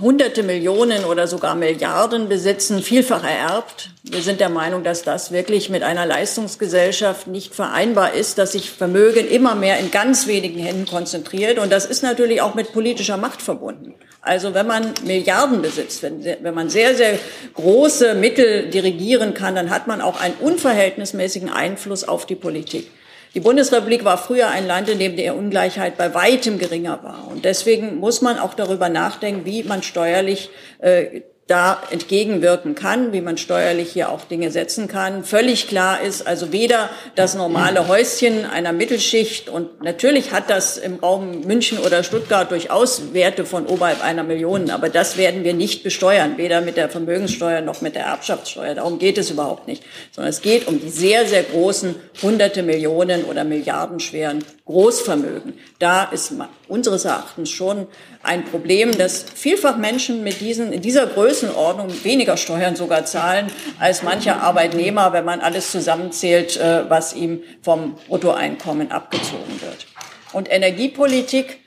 hunderte Millionen oder sogar Milliarden besitzen, vielfach ererbt. Wir sind der Meinung, dass das wirklich mit einer Leistungsgesellschaft nicht vereinbar ist, dass sich Vermögen immer mehr in ganz wenigen Händen konzentriert. Und das ist natürlich auch mit politischer Macht verbunden. Also wenn man Milliarden besitzt, wenn, wenn man sehr, sehr große Mittel dirigieren kann, dann hat man auch einen unverhältnismäßigen Einfluss auf die Politik. Die Bundesrepublik war früher ein Land, in dem die Ungleichheit bei weitem geringer war. Und deswegen muss man auch darüber nachdenken, wie man steuerlich äh, da entgegenwirken kann, wie man steuerlich hier auch Dinge setzen kann. Völlig klar ist also weder das normale Häuschen einer Mittelschicht und natürlich hat das im Raum München oder Stuttgart durchaus Werte von oberhalb einer Million, aber das werden wir nicht besteuern, weder mit der Vermögenssteuer noch mit der Erbschaftssteuer. Darum geht es überhaupt nicht, sondern es geht um die sehr, sehr großen hunderte Millionen oder milliardenschweren Großvermögen. Da ist unseres Erachtens schon ein Problem, dass vielfach Menschen mit diesen, in dieser Größenordnung weniger Steuern sogar zahlen als mancher Arbeitnehmer, wenn man alles zusammenzählt, äh, was ihm vom Bruttoeinkommen abgezogen wird. Und Energiepolitik,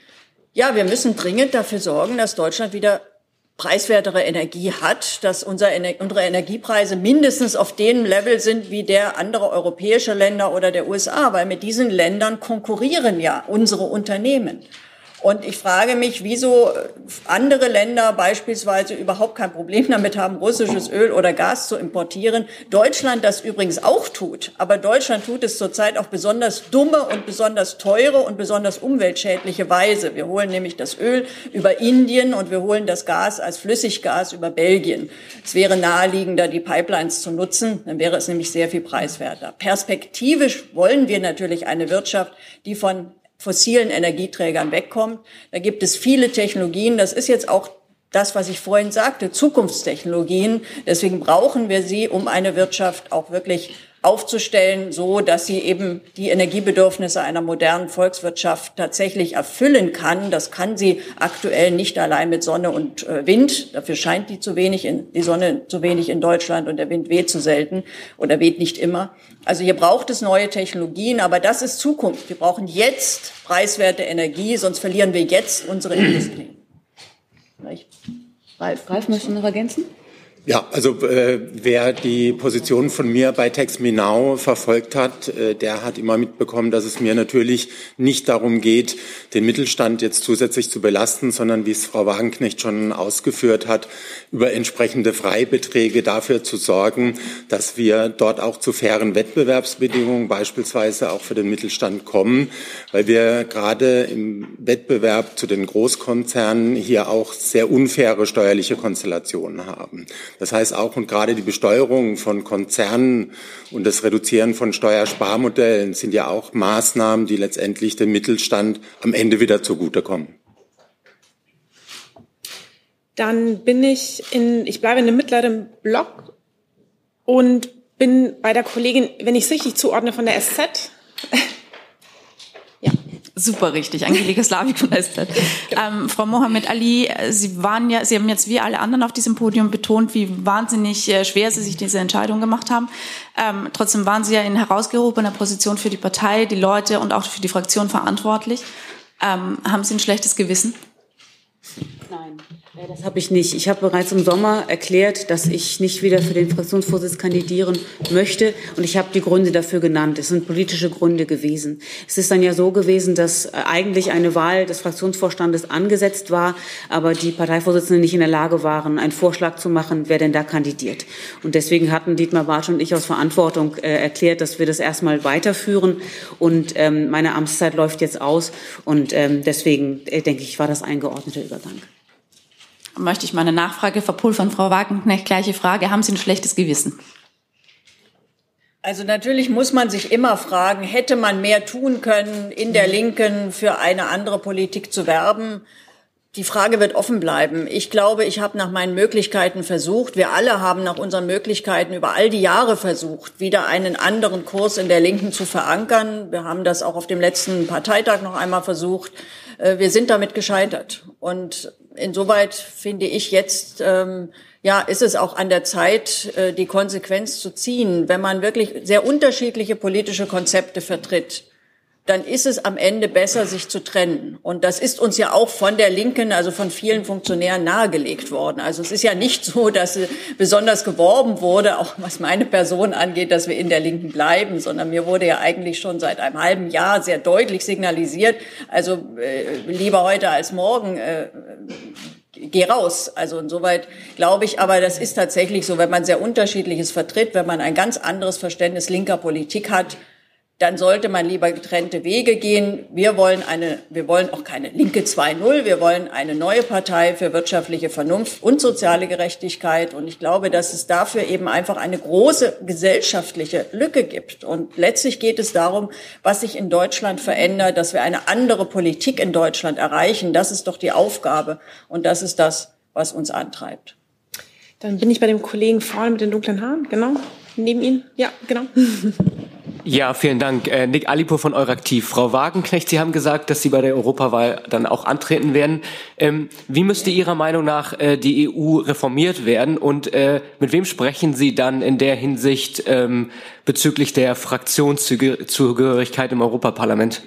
ja, wir müssen dringend dafür sorgen, dass Deutschland wieder preiswertere Energie hat, dass unser, unsere Energiepreise mindestens auf dem Level sind wie der anderer europäischer Länder oder der USA, weil mit diesen Ländern konkurrieren ja unsere Unternehmen. Und ich frage mich, wieso andere Länder beispielsweise überhaupt kein Problem damit haben, russisches Öl oder Gas zu importieren. Deutschland das übrigens auch tut. Aber Deutschland tut es zurzeit auf besonders dumme und besonders teure und besonders umweltschädliche Weise. Wir holen nämlich das Öl über Indien und wir holen das Gas als Flüssiggas über Belgien. Es wäre naheliegender, die Pipelines zu nutzen. Dann wäre es nämlich sehr viel preiswerter. Perspektivisch wollen wir natürlich eine Wirtschaft, die von fossilen Energieträgern wegkommt. Da gibt es viele Technologien. Das ist jetzt auch das, was ich vorhin sagte, Zukunftstechnologien. Deswegen brauchen wir sie, um eine Wirtschaft auch wirklich aufzustellen, so dass sie eben die Energiebedürfnisse einer modernen Volkswirtschaft tatsächlich erfüllen kann. Das kann sie aktuell nicht allein mit Sonne und äh, Wind. Dafür scheint die zu wenig in, die Sonne zu wenig in Deutschland und der Wind weht zu selten oder weht nicht immer. Also hier braucht es neue Technologien, aber das ist Zukunft. Wir brauchen jetzt preiswerte Energie, sonst verlieren wir jetzt unsere Industrie. Ralf, Ralf möchte noch ergänzen? Ja, also äh, wer die Position von mir bei Tex Minau verfolgt hat, äh, der hat immer mitbekommen, dass es mir natürlich nicht darum geht, den Mittelstand jetzt zusätzlich zu belasten, sondern wie es Frau Wagenknecht schon ausgeführt hat, über entsprechende Freibeträge dafür zu sorgen, dass wir dort auch zu fairen Wettbewerbsbedingungen beispielsweise auch für den Mittelstand kommen, weil wir gerade im Wettbewerb zu den Großkonzernen hier auch sehr unfaire steuerliche Konstellationen haben. Das heißt auch und gerade die Besteuerung von Konzernen und das Reduzieren von Steuersparmodellen sind ja auch Maßnahmen, die letztendlich dem Mittelstand am Ende wieder zugutekommen. Dann bin ich in, ich bleibe in dem mittleren Block und bin bei der Kollegin, wenn ich es richtig zuordne, von der SZ. Super richtig, Angelika Slavik von SZ. Ähm, Frau Mohamed Ali, Sie waren ja, Sie haben jetzt wie alle anderen auf diesem Podium betont, wie wahnsinnig äh, schwer Sie sich diese Entscheidung gemacht haben. Ähm, trotzdem waren Sie ja in herausgehobener Position für die Partei, die Leute und auch für die Fraktion verantwortlich. Ähm, haben Sie ein schlechtes Gewissen? Nein. Das habe ich nicht. Ich habe bereits im Sommer erklärt, dass ich nicht wieder für den Fraktionsvorsitz kandidieren möchte. Und ich habe die Gründe dafür genannt. Es sind politische Gründe gewesen. Es ist dann ja so gewesen, dass eigentlich eine Wahl des Fraktionsvorstandes angesetzt war, aber die Parteivorsitzenden nicht in der Lage waren, einen Vorschlag zu machen, wer denn da kandidiert. Und deswegen hatten Dietmar Bartsch und ich aus Verantwortung äh, erklärt, dass wir das erstmal weiterführen. Und ähm, meine Amtszeit läuft jetzt aus. Und ähm, deswegen äh, denke ich, war das eingeordneter Übergang möchte ich meine Nachfrage verpulvern, Frau Wagenknecht. Gleiche Frage. Haben Sie ein schlechtes Gewissen? Also natürlich muss man sich immer fragen, hätte man mehr tun können, in der Linken für eine andere Politik zu werben? Die Frage wird offen bleiben. Ich glaube, ich habe nach meinen Möglichkeiten versucht, wir alle haben nach unseren Möglichkeiten über all die Jahre versucht, wieder einen anderen Kurs in der Linken zu verankern. Wir haben das auch auf dem letzten Parteitag noch einmal versucht. Äh, wir sind damit gescheitert. Und insoweit finde ich jetzt, ähm, ja, ist es auch an der Zeit, äh, die Konsequenz zu ziehen. Wenn man wirklich sehr unterschiedliche politische Konzepte vertritt, dann ist es am Ende besser, sich zu trennen. Und das ist uns ja auch von der Linken, also von vielen Funktionären nahegelegt worden. Also es ist ja nicht so, dass besonders geworben wurde, auch was meine Person angeht, dass wir in der Linken bleiben, sondern mir wurde ja eigentlich schon seit einem halben Jahr sehr deutlich signalisiert, also äh, lieber heute als morgen. Äh, geh raus. Also insoweit glaube ich, aber das ist tatsächlich so, wenn man sehr unterschiedliches vertritt, wenn man ein ganz anderes Verständnis linker Politik hat, dann sollte man lieber getrennte Wege gehen. Wir wollen eine, wir wollen auch keine linke 2.0. Wir wollen eine neue Partei für wirtschaftliche Vernunft und soziale Gerechtigkeit. Und ich glaube, dass es dafür eben einfach eine große gesellschaftliche Lücke gibt. Und letztlich geht es darum, was sich in Deutschland verändert, dass wir eine andere Politik in Deutschland erreichen. Das ist doch die Aufgabe. Und das ist das, was uns antreibt. Dann bin ich bei dem Kollegen vorne mit den dunklen Haaren. Genau. Neben Ihnen. Ja, genau. Ja, vielen Dank. Äh, Nick Alipur von Euraktiv. Frau Wagenknecht, Sie haben gesagt, dass Sie bei der Europawahl dann auch antreten werden. Ähm, wie müsste Ihrer Meinung nach äh, die EU reformiert werden und äh, mit wem sprechen Sie dann in der Hinsicht ähm, bezüglich der Fraktionszugehörigkeit im Europaparlament?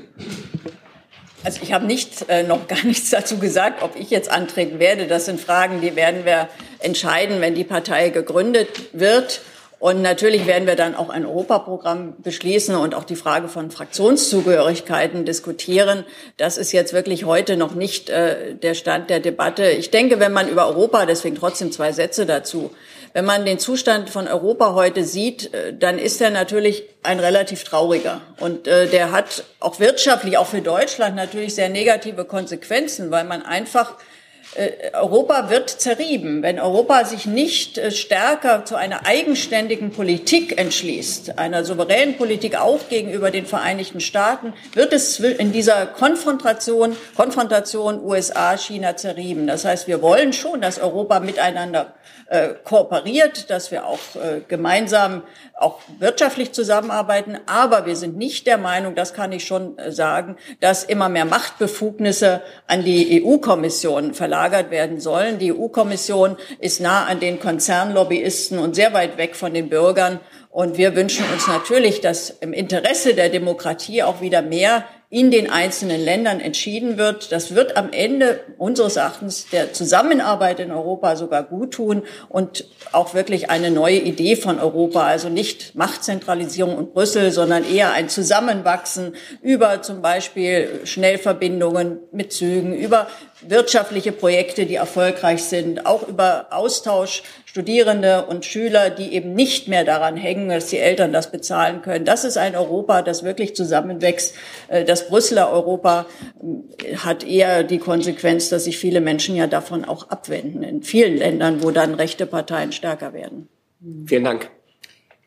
Also ich habe nicht äh, noch gar nichts dazu gesagt, ob ich jetzt antreten werde. Das sind Fragen, die werden wir entscheiden, wenn die Partei gegründet wird. Und natürlich werden wir dann auch ein Europaprogramm beschließen und auch die Frage von Fraktionszugehörigkeiten diskutieren. Das ist jetzt wirklich heute noch nicht äh, der Stand der Debatte. Ich denke, wenn man über Europa, deswegen trotzdem zwei Sätze dazu, wenn man den Zustand von Europa heute sieht, äh, dann ist er natürlich ein relativ trauriger. Und äh, der hat auch wirtschaftlich, auch für Deutschland natürlich sehr negative Konsequenzen, weil man einfach Europa wird zerrieben. Wenn Europa sich nicht äh, stärker zu einer eigenständigen Politik entschließt, einer souveränen Politik auch gegenüber den Vereinigten Staaten, wird es in dieser Konfrontation, Konfrontation USA-China zerrieben. Das heißt, wir wollen schon, dass Europa miteinander äh, kooperiert, dass wir auch äh, gemeinsam auch wirtschaftlich zusammenarbeiten. Aber wir sind nicht der Meinung, das kann ich schon äh, sagen, dass immer mehr Machtbefugnisse an die EU-Kommission verlagert werden sollen. Die EU-Kommission ist nah an den Konzernlobbyisten und sehr weit weg von den Bürgern. Und wir wünschen uns natürlich, dass im Interesse der Demokratie auch wieder mehr in den einzelnen Ländern entschieden wird. Das wird am Ende unseres Erachtens der Zusammenarbeit in Europa sogar gut tun und auch wirklich eine neue Idee von Europa. Also nicht Machtzentralisierung und Brüssel, sondern eher ein Zusammenwachsen über zum Beispiel Schnellverbindungen mit Zügen, über wirtschaftliche Projekte, die erfolgreich sind, auch über Austausch Studierende und Schüler, die eben nicht mehr daran hängen, dass die Eltern das bezahlen können. Das ist ein Europa, das wirklich zusammenwächst. Äh, das Brüsseler Europa äh, hat eher die Konsequenz, dass sich viele Menschen ja davon auch abwenden in vielen Ländern, wo dann rechte Parteien stärker werden. Vielen Dank.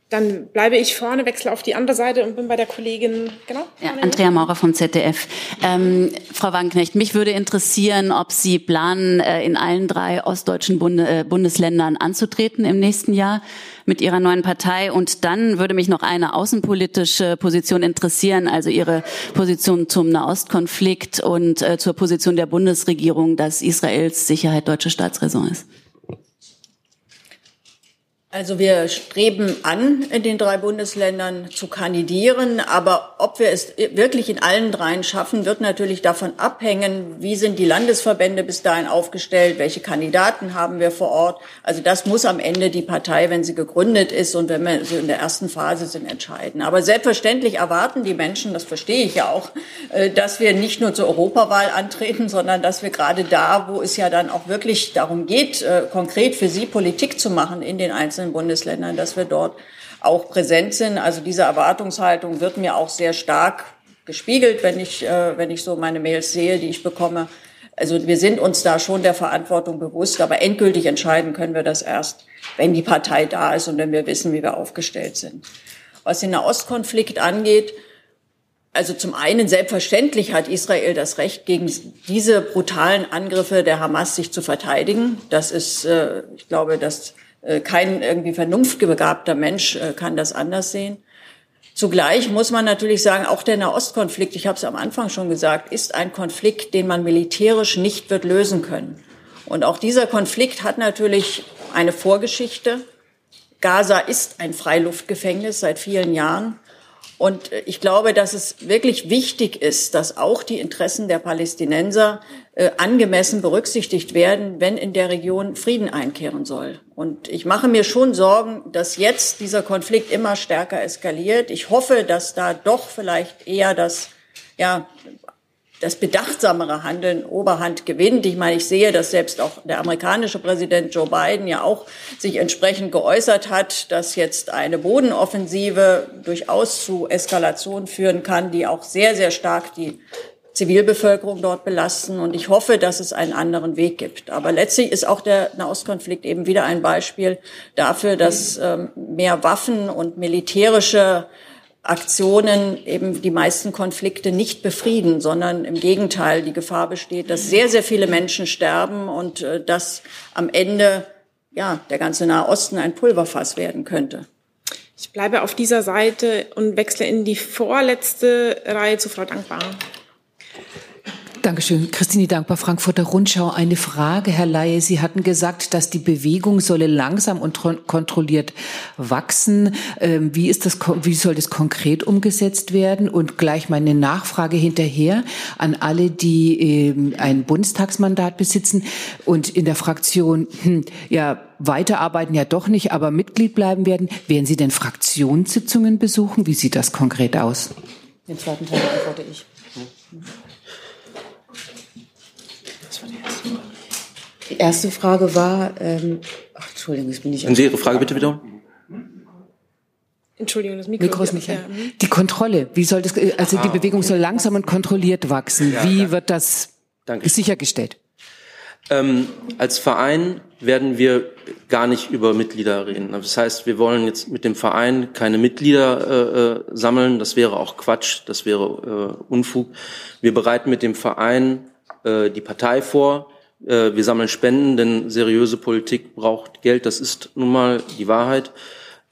Dann bleibe ich vorne, wechsle auf die andere Seite und bin bei der Kollegin, genau. Ja, Andrea Maurer vom ZDF. Ähm, Frau Wagenknecht, mich würde interessieren, ob Sie planen, äh, in allen drei ostdeutschen äh, Bundesländern anzutreten im nächsten Jahr mit Ihrer neuen Partei. Und dann würde mich noch eine außenpolitische Position interessieren, also Ihre Position zum Nahostkonflikt und äh, zur Position der Bundesregierung, dass Israels Sicherheit deutsche Staatsräson ist. Also wir streben an, in den drei Bundesländern zu kandidieren, aber ob wir es wirklich in allen dreien schaffen, wird natürlich davon abhängen, wie sind die Landesverbände bis dahin aufgestellt, welche Kandidaten haben wir vor Ort. Also das muss am Ende die Partei, wenn sie gegründet ist und wenn wir so in der ersten Phase sind, entscheiden. Aber selbstverständlich erwarten die Menschen, das verstehe ich ja auch, äh, dass wir nicht nur zur Europawahl antreten, sondern dass wir gerade da, wo es ja dann auch wirklich darum geht, äh, konkret für sie Politik zu machen in den einzelnen einzelnen Bundesländern, dass wir dort auch präsent sind. Also diese Erwartungshaltung wird mir auch sehr stark gespiegelt, wenn ich, äh, wenn ich so meine Mails sehe, die ich bekomme. Also wir sind uns da schon der Verantwortung bewusst, aber endgültig entscheiden können wir das erst, wenn die Partei da ist und wenn wir wissen, wie wir aufgestellt sind. Was den Nahostkonflikt angeht, also zum einen selbstverständlich hat Israel das Recht, gegen diese brutalen Angriffe der Hamas sich zu verteidigen. Das ist, äh, ich glaube, das kein irgendwie vernunftbegabter Mensch äh, kann das anders sehen. Zugleich muss man natürlich sagen, auch der Nahostkonflikt, ich habe es am Anfang schon gesagt, ist ein Konflikt, den man militärisch nicht wird lösen können. Und auch dieser Konflikt hat natürlich eine Vorgeschichte. Gaza ist ein Freiluftgefängnis seit vielen Jahren. Und äh, ich glaube, dass es wirklich wichtig ist, dass auch die Interessen der Palästinenser äh, angemessen berücksichtigt werden, wenn in der Region Frieden einkehren soll. Und ich mache mir schon Sorgen, dass jetzt dieser Konflikt immer stärker eskaliert. Ich hoffe, dass da doch vielleicht eher das ja, das bedachtsamere Handeln Oberhand gewinnt. Ich meine, ich sehe, dass selbst auch der amerikanische Präsident Joe Biden ja auch sich entsprechend geäußert hat, dass jetzt eine Bodenoffensive durchaus zu Eskalation führen kann, die auch sehr, sehr stark die Zivilbevölkerung dort belasten. Und ich hoffe, dass es einen anderen Weg gibt. Aber letztlich ist auch der Nahostkonflikt eben wieder ein Beispiel dafür, dass ähm, mehr Waffen und militärische Aktionen eben die meisten Konflikte nicht befrieden, sondern im Gegenteil die Gefahr besteht, dass sehr, sehr viele Menschen sterben und äh, dass am Ende ja, der ganze Nahe Osten ein Pulverfass werden könnte. Ich bleibe auf dieser Seite und wechsle in die vorletzte Reihe zu Frau Dankbar. Dankeschön. Christine Dankbar, Frankfurter Rundschau. Eine Frage, Herr Laie. Sie hatten gesagt, dass die Bewegung solle langsam und kontrolliert wachsen. Ähm, wie, ist das, wie soll das konkret umgesetzt werden? Und gleich meine Nachfrage hinterher an alle, die ähm, ein Bundestagsmandat besitzen und in der Fraktion hm, ja weiterarbeiten ja doch nicht, aber Mitglied bleiben werden. Werden Sie denn Fraktionssitzungen besuchen? Wie sieht das konkret aus? Den zweiten Teil beantworte ich. Die erste Frage war, ähm, ach, Entschuldigung, jetzt bin ich. Können Sie Ihre Frage bitte wiederholen? Entschuldigung, das Mikro, Mikro ist nicht. Ja. Die Kontrolle, wie soll das, also die Bewegung soll langsam und kontrolliert wachsen. Ja, wie ja. wird das Danke. sichergestellt? Ähm, als Verein werden wir gar nicht über Mitglieder reden. Das heißt, wir wollen jetzt mit dem Verein keine Mitglieder äh, äh, sammeln. Das wäre auch Quatsch, das wäre äh, Unfug. Wir bereiten mit dem Verein äh, die Partei vor. Äh, wir sammeln Spenden, denn seriöse Politik braucht Geld. Das ist nun mal die Wahrheit.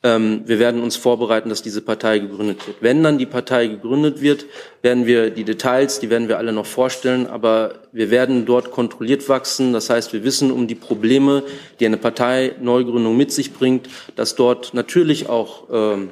Ähm, wir werden uns vorbereiten, dass diese Partei gegründet wird. Wenn dann die Partei gegründet wird, werden wir die Details, die werden wir alle noch vorstellen, aber wir werden dort kontrolliert wachsen. Das heißt, wir wissen um die Probleme, die eine Parteineugründung mit sich bringt, dass dort natürlich auch ähm,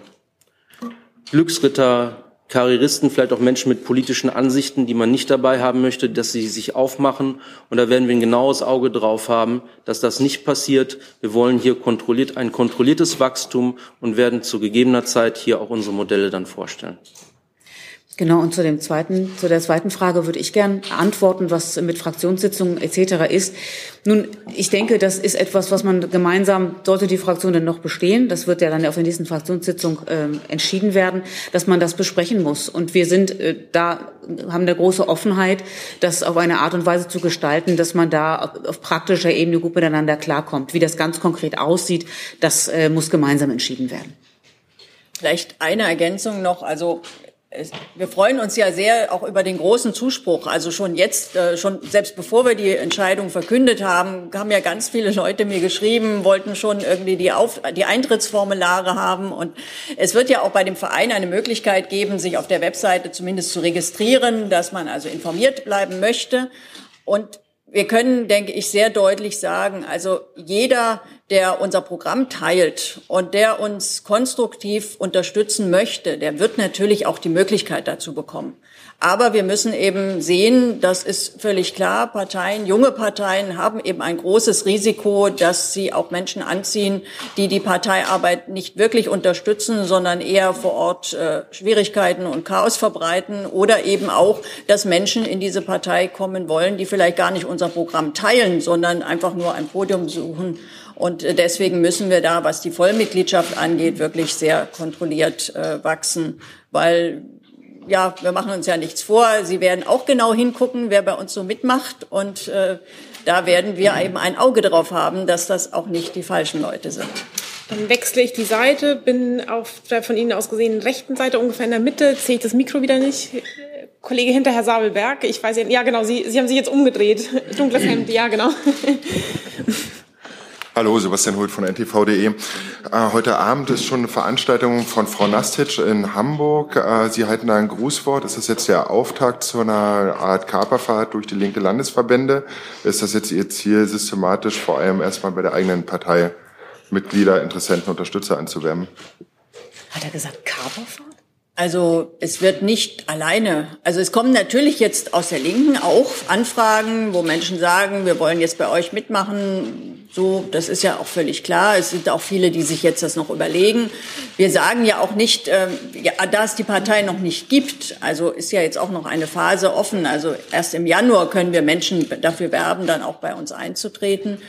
Glücksritter, Karrieristen, vielleicht auch Menschen mit politischen Ansichten, die man nicht dabei haben möchte, dass sie sich aufmachen. Und da werden wir ein genaues Auge drauf haben, dass das nicht passiert. Wir wollen hier kontrolliert, ein kontrolliertes Wachstum und werden zu gegebener Zeit hier auch unsere Modelle dann vorstellen. Genau, und zu dem zweiten, zu der zweiten Frage würde ich gern antworten, was mit Fraktionssitzungen etc. ist. Nun, ich denke, das ist etwas, was man gemeinsam, sollte die Fraktion denn noch bestehen, das wird ja dann auf der nächsten Fraktionssitzung äh, entschieden werden, dass man das besprechen muss. Und wir sind äh, da, haben eine große Offenheit, das auf eine Art und Weise zu gestalten, dass man da auf, auf praktischer Ebene gut miteinander klarkommt. Wie das ganz konkret aussieht, das äh, muss gemeinsam entschieden werden. Vielleicht eine Ergänzung noch. Also wir freuen uns ja sehr auch über den großen Zuspruch. Also schon jetzt, äh, schon selbst bevor wir die Entscheidung verkündet haben, haben ja ganz viele Leute mir geschrieben, wollten schon irgendwie die, Auf die Eintrittsformulare haben. Und es wird ja auch bei dem Verein eine Möglichkeit geben, sich auf der Webseite zumindest zu registrieren, dass man also informiert bleiben möchte. Und wir können, denke ich, sehr deutlich sagen, also jeder, der unser Programm teilt und der uns konstruktiv unterstützen möchte, der wird natürlich auch die Möglichkeit dazu bekommen. Aber wir müssen eben sehen, das ist völlig klar, Parteien, junge Parteien haben eben ein großes Risiko, dass sie auch Menschen anziehen, die die Parteiarbeit nicht wirklich unterstützen, sondern eher vor Ort äh, Schwierigkeiten und Chaos verbreiten oder eben auch, dass Menschen in diese Partei kommen wollen, die vielleicht gar nicht unser Programm teilen, sondern einfach nur ein Podium suchen. Und äh, deswegen müssen wir da, was die Vollmitgliedschaft angeht, wirklich sehr kontrolliert äh, wachsen, weil ja, wir machen uns ja nichts vor. Sie werden auch genau hingucken, wer bei uns so mitmacht. Und äh, da werden wir eben ein Auge drauf haben, dass das auch nicht die falschen Leute sind. Dann wechsle ich die Seite, bin auf der von Ihnen aus gesehen rechten Seite ungefähr in der Mitte. Sehe ich das Mikro wieder nicht? Äh, Kollege hinter Herr Sabelberg, ich weiß ja, ja genau, Sie, Sie haben sich jetzt umgedreht. Dunkles Hemd, ja genau. Hallo, Sebastian Hult von ntv.de. Äh, heute Abend ist schon eine Veranstaltung von Frau Nastitsch in Hamburg. Äh, Sie halten da ein Grußwort. Ist das jetzt der Auftakt zu einer Art Kaperfahrt durch die linke Landesverbände? Ist das jetzt Ihr Ziel, systematisch vor allem erstmal bei der eigenen Partei Mitglieder, Interessenten, Unterstützer anzuwerben? Hat er gesagt Kaperfahrt? Also es wird nicht alleine. Also es kommen natürlich jetzt aus der Linken auch Anfragen, wo Menschen sagen, wir wollen jetzt bei euch mitmachen. So, das ist ja auch völlig klar. Es sind auch viele, die sich jetzt das noch überlegen. Wir sagen ja auch nicht, äh, ja, da es die Partei noch nicht gibt, also ist ja jetzt auch noch eine Phase offen. Also erst im Januar können wir Menschen dafür werben, dann auch bei uns einzutreten.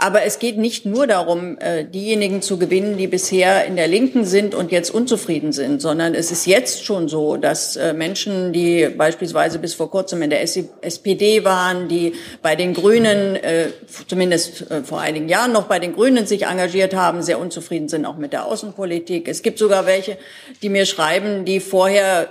Aber es geht nicht nur darum, äh, diejenigen zu gewinnen, die bisher in der Linken sind und jetzt unzufrieden sind, sondern es ist jetzt schon so, dass äh, Menschen, die beispielsweise bis vor kurzem in der SPD waren, die bei den Grünen, äh, zumindest vor einigen Jahren noch bei den Grünen sich engagiert haben, sehr unzufrieden sind auch mit der Außenpolitik. Es gibt sogar welche, die mir schreiben, die vorher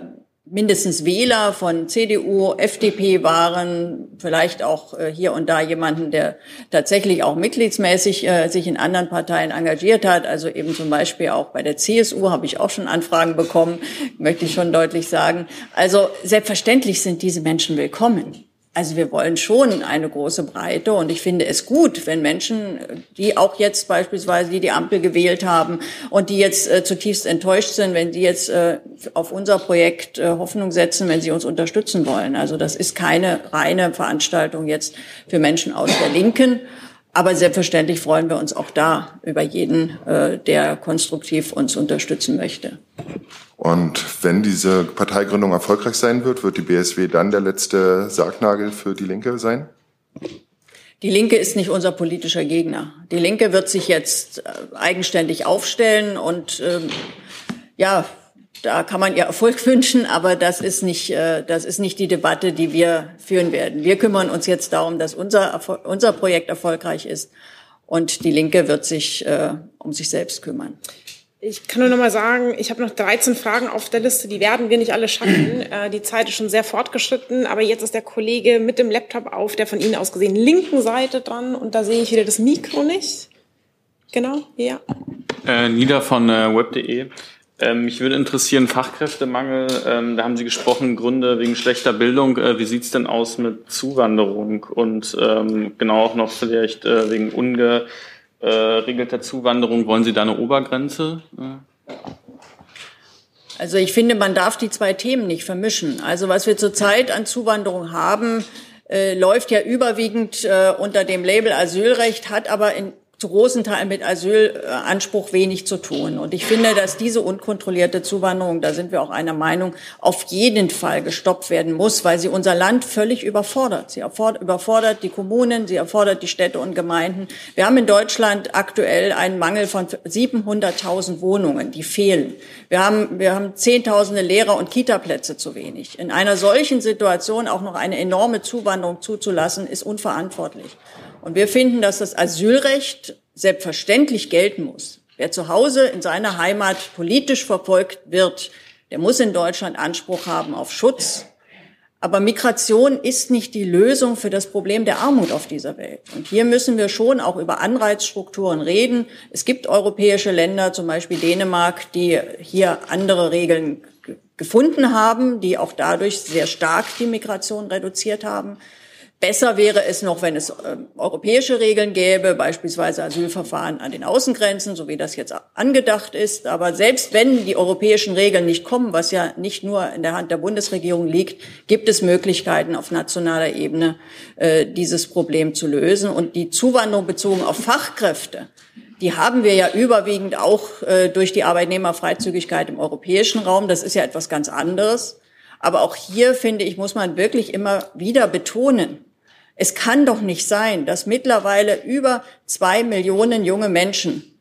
mindestens Wähler von CDU, FDP waren, vielleicht auch äh, hier und da jemanden, der tatsächlich auch mitgliedsmäßig äh, sich in anderen Parteien engagiert hat. Also eben zum Beispiel auch bei der CSU habe ich auch schon Anfragen bekommen, möchte ich schon deutlich sagen. Also selbstverständlich sind diese Menschen willkommen. Also wir wollen schon eine große Breite und ich finde es gut, wenn Menschen, die auch jetzt beispielsweise, die die Ampel gewählt haben und die jetzt äh, zutiefst enttäuscht sind, wenn die jetzt äh, auf unser Projekt äh, Hoffnung setzen, wenn sie uns unterstützen wollen. Also das ist keine reine Veranstaltung jetzt für Menschen aus der Linken. Aber selbstverständlich freuen wir uns auch da über jeden, äh, der konstruktiv uns unterstützen möchte. Und wenn diese Parteigründung erfolgreich sein wird, wird die BSW dann der letzte Sargnagel für die Linke sein? Die Linke ist nicht unser politischer Gegner. Die Linke wird sich jetzt äh, eigenständig aufstellen und ähm, ja, da kann man ihr Erfolg wünschen, aber das ist nicht, äh, das ist nicht die Debatte, die wir führen werden. Wir kümmern uns jetzt darum, dass unser, unser Projekt erfolgreich ist und die Linke wird sich äh, um sich selbst kümmern. Ich kann nur noch mal sagen, ich habe noch 13 Fragen auf der Liste, die werden wir nicht alle schaffen. Äh, die Zeit ist schon sehr fortgeschritten, aber jetzt ist der Kollege mit dem Laptop auf der von Ihnen aus gesehen linken Seite dran und da sehe ich wieder das Mikro nicht. Genau, ja. Äh, Nieder von äh, web.de. Ähm, mich würde interessieren, Fachkräftemangel, ähm, da haben Sie gesprochen, Gründe wegen schlechter Bildung. Äh, wie sieht's denn aus mit Zuwanderung und ähm, genau auch noch vielleicht äh, wegen unge äh, regelter Zuwanderung, wollen Sie da eine Obergrenze? Also ich finde, man darf die zwei Themen nicht vermischen. Also was wir zurzeit an Zuwanderung haben, äh, läuft ja überwiegend äh, unter dem Label Asylrecht, hat aber in zu großen Teilen mit Asylanspruch wenig zu tun. Und ich finde, dass diese unkontrollierte Zuwanderung, da sind wir auch einer Meinung, auf jeden Fall gestoppt werden muss, weil sie unser Land völlig überfordert. Sie überfordert die Kommunen, sie erfordert die Städte und Gemeinden. Wir haben in Deutschland aktuell einen Mangel von 700.000 Wohnungen, die fehlen. Wir haben, wir haben Zehntausende Lehrer- und Kitaplätze zu wenig. In einer solchen Situation auch noch eine enorme Zuwanderung zuzulassen, ist unverantwortlich. Und wir finden, dass das Asylrecht selbstverständlich gelten muss. Wer zu Hause in seiner Heimat politisch verfolgt wird, der muss in Deutschland Anspruch haben auf Schutz. Aber Migration ist nicht die Lösung für das Problem der Armut auf dieser Welt. Und hier müssen wir schon auch über Anreizstrukturen reden. Es gibt europäische Länder, zum Beispiel Dänemark, die hier andere Regeln gefunden haben, die auch dadurch sehr stark die Migration reduziert haben. Besser wäre es noch, wenn es äh, europäische Regeln gäbe, beispielsweise Asylverfahren an den Außengrenzen, so wie das jetzt angedacht ist. Aber selbst wenn die europäischen Regeln nicht kommen, was ja nicht nur in der Hand der Bundesregierung liegt, gibt es Möglichkeiten auf nationaler Ebene, äh, dieses Problem zu lösen. Und die Zuwanderung bezogen auf Fachkräfte, die haben wir ja überwiegend auch äh, durch die Arbeitnehmerfreizügigkeit im europäischen Raum. Das ist ja etwas ganz anderes. Aber auch hier, finde ich, muss man wirklich immer wieder betonen, es kann doch nicht sein, dass mittlerweile über zwei Millionen junge Menschen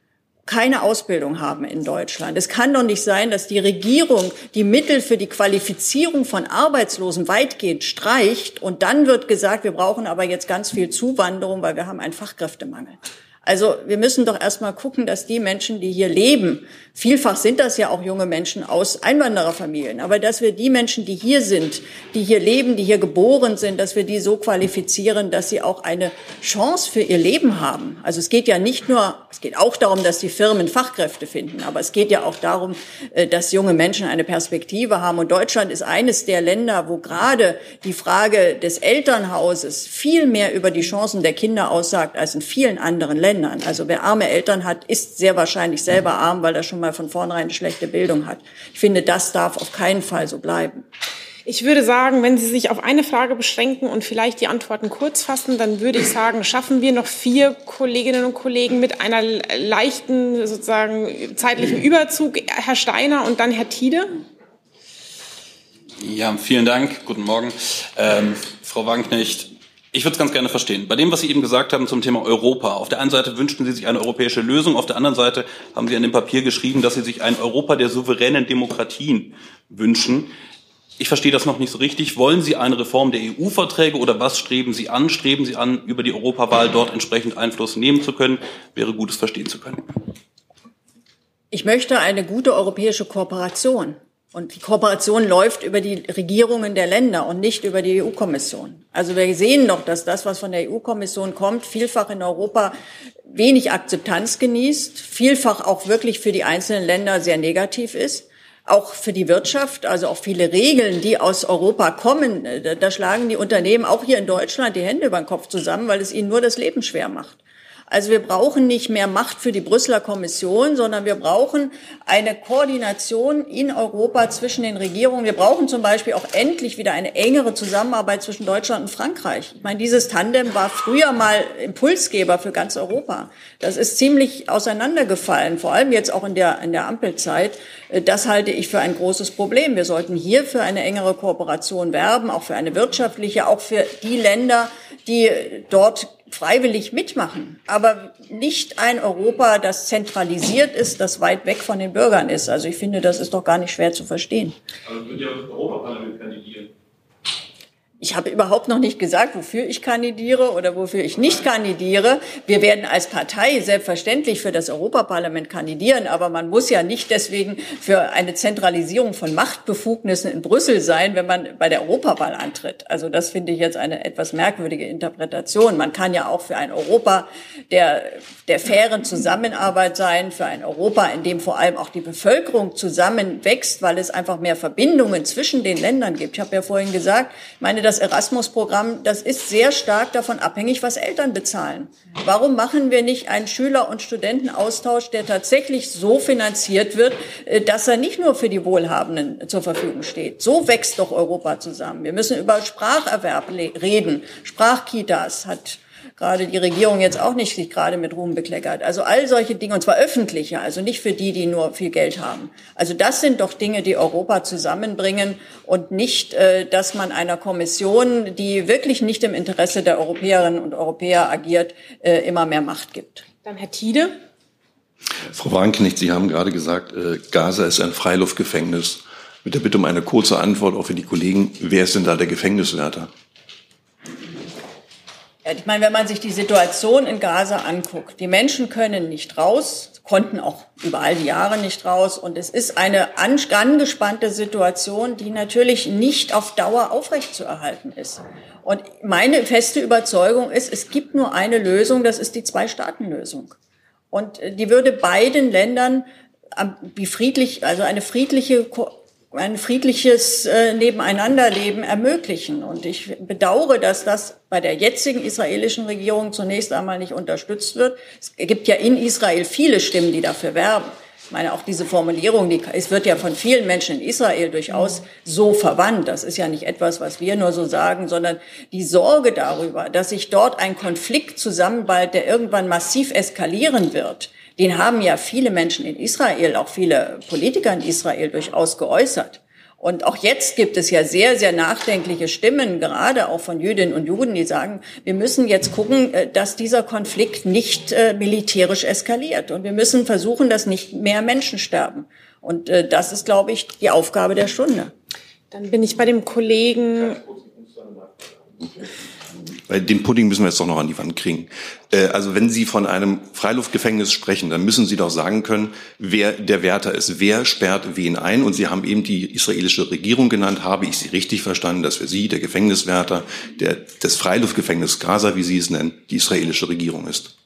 keine Ausbildung haben in Deutschland. Es kann doch nicht sein, dass die Regierung die Mittel für die Qualifizierung von Arbeitslosen weitgehend streicht und dann wird gesagt, wir brauchen aber jetzt ganz viel Zuwanderung, weil wir haben einen Fachkräftemangel. Also wir müssen doch erstmal gucken, dass die Menschen, die hier leben, vielfach sind das ja auch junge Menschen aus Einwandererfamilien, aber dass wir die Menschen, die hier sind, die hier leben, die hier geboren sind, dass wir die so qualifizieren, dass sie auch eine Chance für ihr Leben haben. Also es geht ja nicht nur, es geht auch darum, dass die Firmen Fachkräfte finden, aber es geht ja auch darum, äh, dass junge Menschen eine Perspektive haben. Und Deutschland ist eines der Länder, wo gerade die Frage des Elternhauses viel mehr über die Chancen der Kinder aussagt als in vielen anderen Ländern. Ländern. Also wer arme Eltern hat, ist sehr wahrscheinlich selber arm, weil er schon mal von vornherein eine schlechte Bildung hat. Ich finde, das darf auf keinen Fall so bleiben. Ich würde sagen, wenn Sie sich auf eine Frage beschränken und vielleicht die Antworten kurz fassen, dann würde ich sagen, schaffen wir noch vier Kolleginnen und Kollegen mit einer leichten sozusagen zeitlichen Überzug. Herr Steiner und dann Herr Tiede. Ja, vielen Dank. Guten Morgen. Ähm, Frau Wagenknecht, ich würde es ganz gerne verstehen. Bei dem, was Sie eben gesagt haben zum Thema Europa. Auf der einen Seite wünschten Sie sich eine europäische Lösung, auf der anderen Seite haben Sie an dem Papier geschrieben, dass Sie sich ein Europa der souveränen Demokratien wünschen. Ich verstehe das noch nicht so richtig. Wollen Sie eine Reform der EU-Verträge oder was streben Sie an? Streben Sie an, über die Europawahl dort entsprechend Einfluss nehmen zu können? Wäre gut, es verstehen zu können. Ich möchte eine gute europäische Kooperation. Und die Kooperation läuft über die Regierungen der Länder und nicht über die EU-Kommission. Also wir sehen doch, dass das, was von der EU-Kommission kommt, vielfach in Europa wenig Akzeptanz genießt, vielfach auch wirklich für die einzelnen Länder sehr negativ ist auch für die Wirtschaft, also auch viele Regeln, die aus Europa kommen, äh, da schlagen die Unternehmen auch hier in Deutschland die Hände über den Kopf zusammen, weil es ihnen nur das Leben schwer macht. Also wir brauchen nicht mehr Macht für die Brüsseler Kommission, sondern wir brauchen eine Koordination in Europa zwischen den Regierungen. Wir brauchen zum Beispiel auch endlich wieder eine engere Zusammenarbeit zwischen Deutschland und Frankreich. Ich meine, dieses Tandem war früher mal Impulsgeber für ganz Europa. Das ist ziemlich auseinandergefallen, vor allem jetzt auch in der, in der Ampelzeit. Das halte ich für ein großes Problem. Wir sollten hier für eine engere Kooperation werben, auch für eine wirtschaftliche, auch für die Länder, die dort freiwillig mitmachen, aber nicht ein Europa, das zentralisiert ist, das weit weg von den Bürgern ist. Also ich finde, das ist doch gar nicht schwer zu verstehen. Aber wird ja Europaparlament kandidieren. Ich habe überhaupt noch nicht gesagt, wofür ich kandidiere oder wofür ich nicht kandidiere. Wir werden als Partei selbstverständlich für das Europaparlament kandidieren, aber man muss ja nicht deswegen für eine Zentralisierung von Machtbefugnissen in Brüssel sein, wenn man bei der Europawahl antritt. Also das finde ich jetzt eine etwas merkwürdige Interpretation. Man kann ja auch für ein Europa der, der fairen Zusammenarbeit sein, für ein Europa, in dem vor allem auch die Bevölkerung zusammenwächst, weil es einfach mehr Verbindungen zwischen den Ländern gibt. Ich habe ja vorhin gesagt, meine, das Erasmus-Programm, das ist sehr stark davon abhängig, was Eltern bezahlen. Warum machen wir nicht einen Schüler- und Studentenaustausch, der tatsächlich so finanziert wird, äh, dass er nicht nur für die Wohlhabenden zur Verfügung steht? So wächst doch Europa zusammen. Wir müssen über Spracherwerb reden. Sprachkitas hat gerade die Regierung jetzt auch nicht sich gerade mit Ruhm bekleckert. Also all solche Dinge, und zwar öffentliche, also nicht für die, die nur viel Geld haben. Also das sind doch Dinge, die Europa zusammenbringen und nicht, äh, dass man einer Kommission, die wirklich nicht im Interesse der Europäerinnen und Europäer agiert, äh, immer mehr Macht gibt. Dann Herr Tiede. Frau Wagenknecht, Sie haben gerade gesagt, äh, Gaza ist ein Freiluftgefängnis. Mit der Bitte um eine kurze Antwort auch für die Kollegen. Wer ist denn da der Gefängniswärter? Ich meine, wenn man sich die Situation in Gaza anguckt, die Menschen können nicht raus, konnten auch über all die Jahre nicht raus. Und es ist eine angespannte Situation, die natürlich nicht auf Dauer aufrechtzuerhalten ist. Und meine feste Überzeugung ist, es gibt nur eine Lösung, das ist die Zwei-Staaten-Lösung. Und die würde beiden Ländern wie friedlich, also eine friedliche ein friedliches äh, Nebeneinanderleben ermöglichen. Und ich bedauere, dass das bei der jetzigen israelischen Regierung zunächst einmal nicht unterstützt wird. Es gibt ja in Israel viele Stimmen, die dafür werben. Ich meine, auch diese Formulierung, die, es wird ja von vielen Menschen in Israel durchaus so verwandt. Das ist ja nicht etwas, was wir nur so sagen, sondern die Sorge darüber, dass sich dort ein Konflikt zusammenballt, der irgendwann massiv eskalieren wird, den haben ja viele Menschen in Israel, auch viele Politiker in Israel durchaus geäußert. Und auch jetzt gibt es ja sehr, sehr nachdenkliche Stimmen, gerade auch von Jüdinnen und Juden, die sagen, wir müssen jetzt gucken, äh, dass dieser Konflikt nicht äh, militärisch eskaliert. Und wir müssen versuchen, dass nicht mehr Menschen sterben. Und äh, das ist, glaube ich, die Aufgabe der Stunde. Dann bin ich bei dem Kollegen. Weil den Pudding müssen wir jetzt doch noch an die Wand kriegen. Äh, also wenn Sie von einem Freiluftgefängnis sprechen, dann müssen Sie doch sagen können, wer der Wärter ist. Wer sperrt wen ein? Und Sie haben eben die israelische Regierung genannt. Habe ich Sie richtig verstanden, dass für Sie der Gefängniswärter der, des Freiluftgefängnisses Gaza, wie Sie es nennen, die israelische Regierung ist?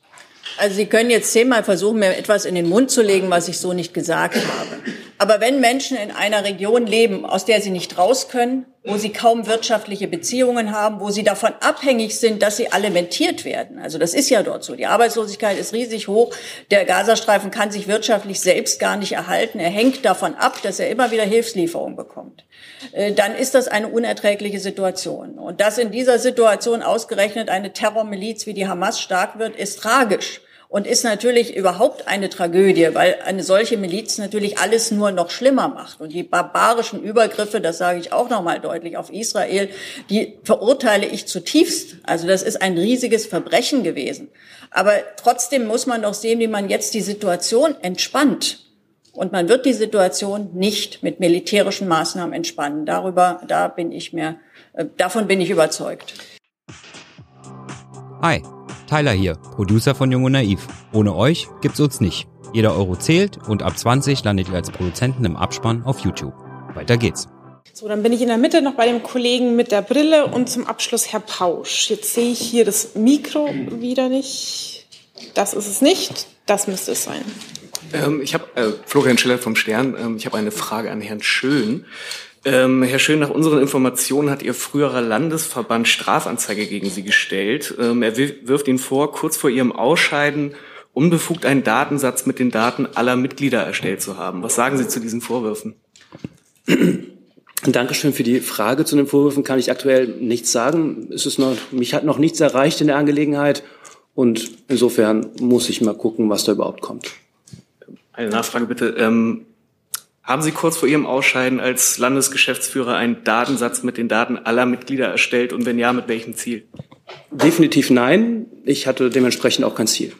Also Sie können jetzt zehnmal versuchen, mir etwas in den Mund zu legen, was ich so nicht gesagt habe. Aber wenn Menschen in einer Region leben, aus der sie nicht raus können, wo sie kaum wirtschaftliche Beziehungen haben, wo sie davon abhängig sind, dass sie alimentiert werden. Also das ist ja dort so. Die Arbeitslosigkeit ist riesig hoch. Der Gazastreifen kann sich wirtschaftlich selbst gar nicht erhalten. Er hängt davon ab, dass er immer wieder Hilfslieferungen bekommt. Äh, dann ist das eine unerträgliche Situation. Und dass in dieser Situation ausgerechnet eine Terrormiliz wie die Hamas stark wird, ist tragisch und ist natürlich überhaupt eine Tragödie, weil eine solche Miliz natürlich alles nur noch schlimmer macht. Und die barbarischen Übergriffe, das sage ich auch noch mal deutlich, auf Israel, die verurteile ich zutiefst. Also das ist ein riesiges Verbrechen gewesen. Aber trotzdem muss man doch sehen, wie man jetzt die Situation entspannt. Und man wird die Situation nicht mit militärischen Maßnahmen entspannen. Darüber, da bin ich mir, äh, davon bin ich überzeugt. Hi. Tyler hier, Producer von Jung und Naiv. Ohne euch gibt's uns nicht. Jeder Euro zählt und ab 20 landet ihr als Produzenten im Abspann auf YouTube. Weiter geht's. So, dann bin ich in der Mitte noch bei dem Kollegen mit der Brille und zum Abschluss Herr Pausch. Jetzt sehe ich hier das Mikro wieder nicht. Das ist es nicht. Das müsste es sein. Ähm, ich habe äh, Florian Schiller vom Stern. Ähm, ich habe eine Frage an Herrn Schön. Ähm, Herr Schön, nach unseren Informationen hat Ihr früherer Landesverband Strafanzeige gegen Sie gestellt. Ähm, er wirft Ihnen vor, kurz vor Ihrem Ausscheiden unbefugt einen Datensatz mit den Daten aller Mitglieder erstellt zu haben. Was sagen Sie zu diesen Vorwürfen? Dankeschön für die Frage. Zu den Vorwürfen kann ich aktuell nichts sagen. Es ist noch, mich hat noch nichts erreicht in der Angelegenheit und insofern muss ich mal gucken, was da überhaupt kommt. Eine Nachfrage bitte. Ähm, haben Sie kurz vor Ihrem Ausscheiden als Landesgeschäftsführer einen Datensatz mit den Daten aller Mitglieder erstellt und wenn ja, mit welchem Ziel? Definitiv nein. Ich hatte dementsprechend auch kein Ziel.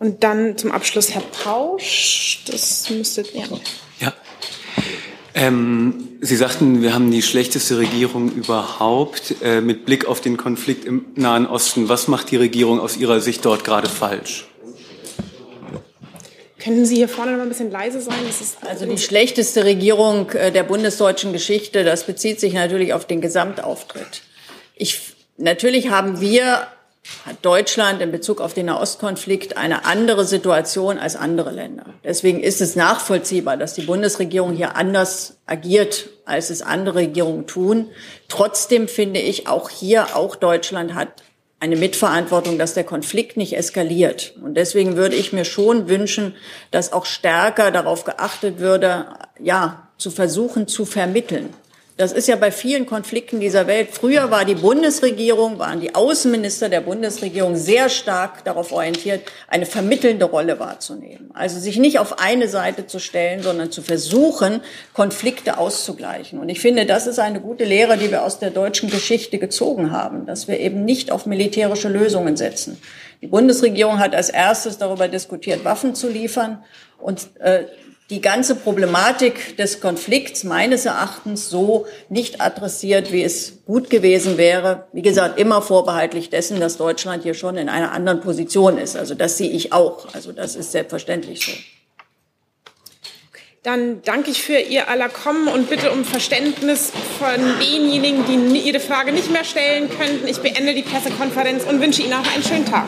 Und dann zum Abschluss Herr Pausch. Das müsste ja. Ja. Ähm, Sie sagten, wir haben die schlechteste Regierung überhaupt. Äh, mit Blick auf den Konflikt im Nahen Osten, was macht die Regierung aus Ihrer Sicht dort gerade falsch? Könnten Sie hier vorne noch ein bisschen leise sein? also die schlechteste Regierung äh, der bundesdeutschen Geschichte, das bezieht sich natürlich auf den Gesamtauftritt. Ich, natürlich haben wir, hat Deutschland in Bezug auf den Nahostkonflikt eine andere Situation als andere Länder. Deswegen ist es nachvollziehbar, dass die Bundesregierung hier anders agiert, als es andere Regierungen tun. Trotzdem finde ich, auch hier, auch Deutschland hat eine Mitverantwortung, dass der Konflikt nicht eskaliert. Und deswegen würde ich mir schon wünschen, dass auch stärker darauf geachtet würde, ja, zu versuchen zu vermitteln. Das ist ja bei vielen Konflikten dieser Welt. Früher war die Bundesregierung, waren die Außenminister der Bundesregierung sehr stark darauf orientiert, eine vermittelnde Rolle wahrzunehmen. Also sich nicht auf eine Seite zu stellen, sondern zu versuchen, Konflikte auszugleichen. Und ich finde, das ist eine gute Lehre, die wir aus der deutschen Geschichte gezogen haben, dass wir eben nicht auf militärische Lösungen setzen. Die Bundesregierung hat als erstes darüber diskutiert, Waffen zu liefern. Und äh, die ganze Problematik des Konflikts meines Erachtens so nicht adressiert, wie es gut gewesen wäre. Wie gesagt, immer vorbehaltlich dessen, dass Deutschland hier schon in einer anderen Position ist. Also das sehe ich auch. Also das ist selbstverständlich so. Dann danke ich für Ihr aller Kommen und bitte um Verständnis von denjenigen, die Ihre Frage nicht mehr stellen könnten. Ich beende die Pressekonferenz und wünsche Ihnen auch einen schönen Tag.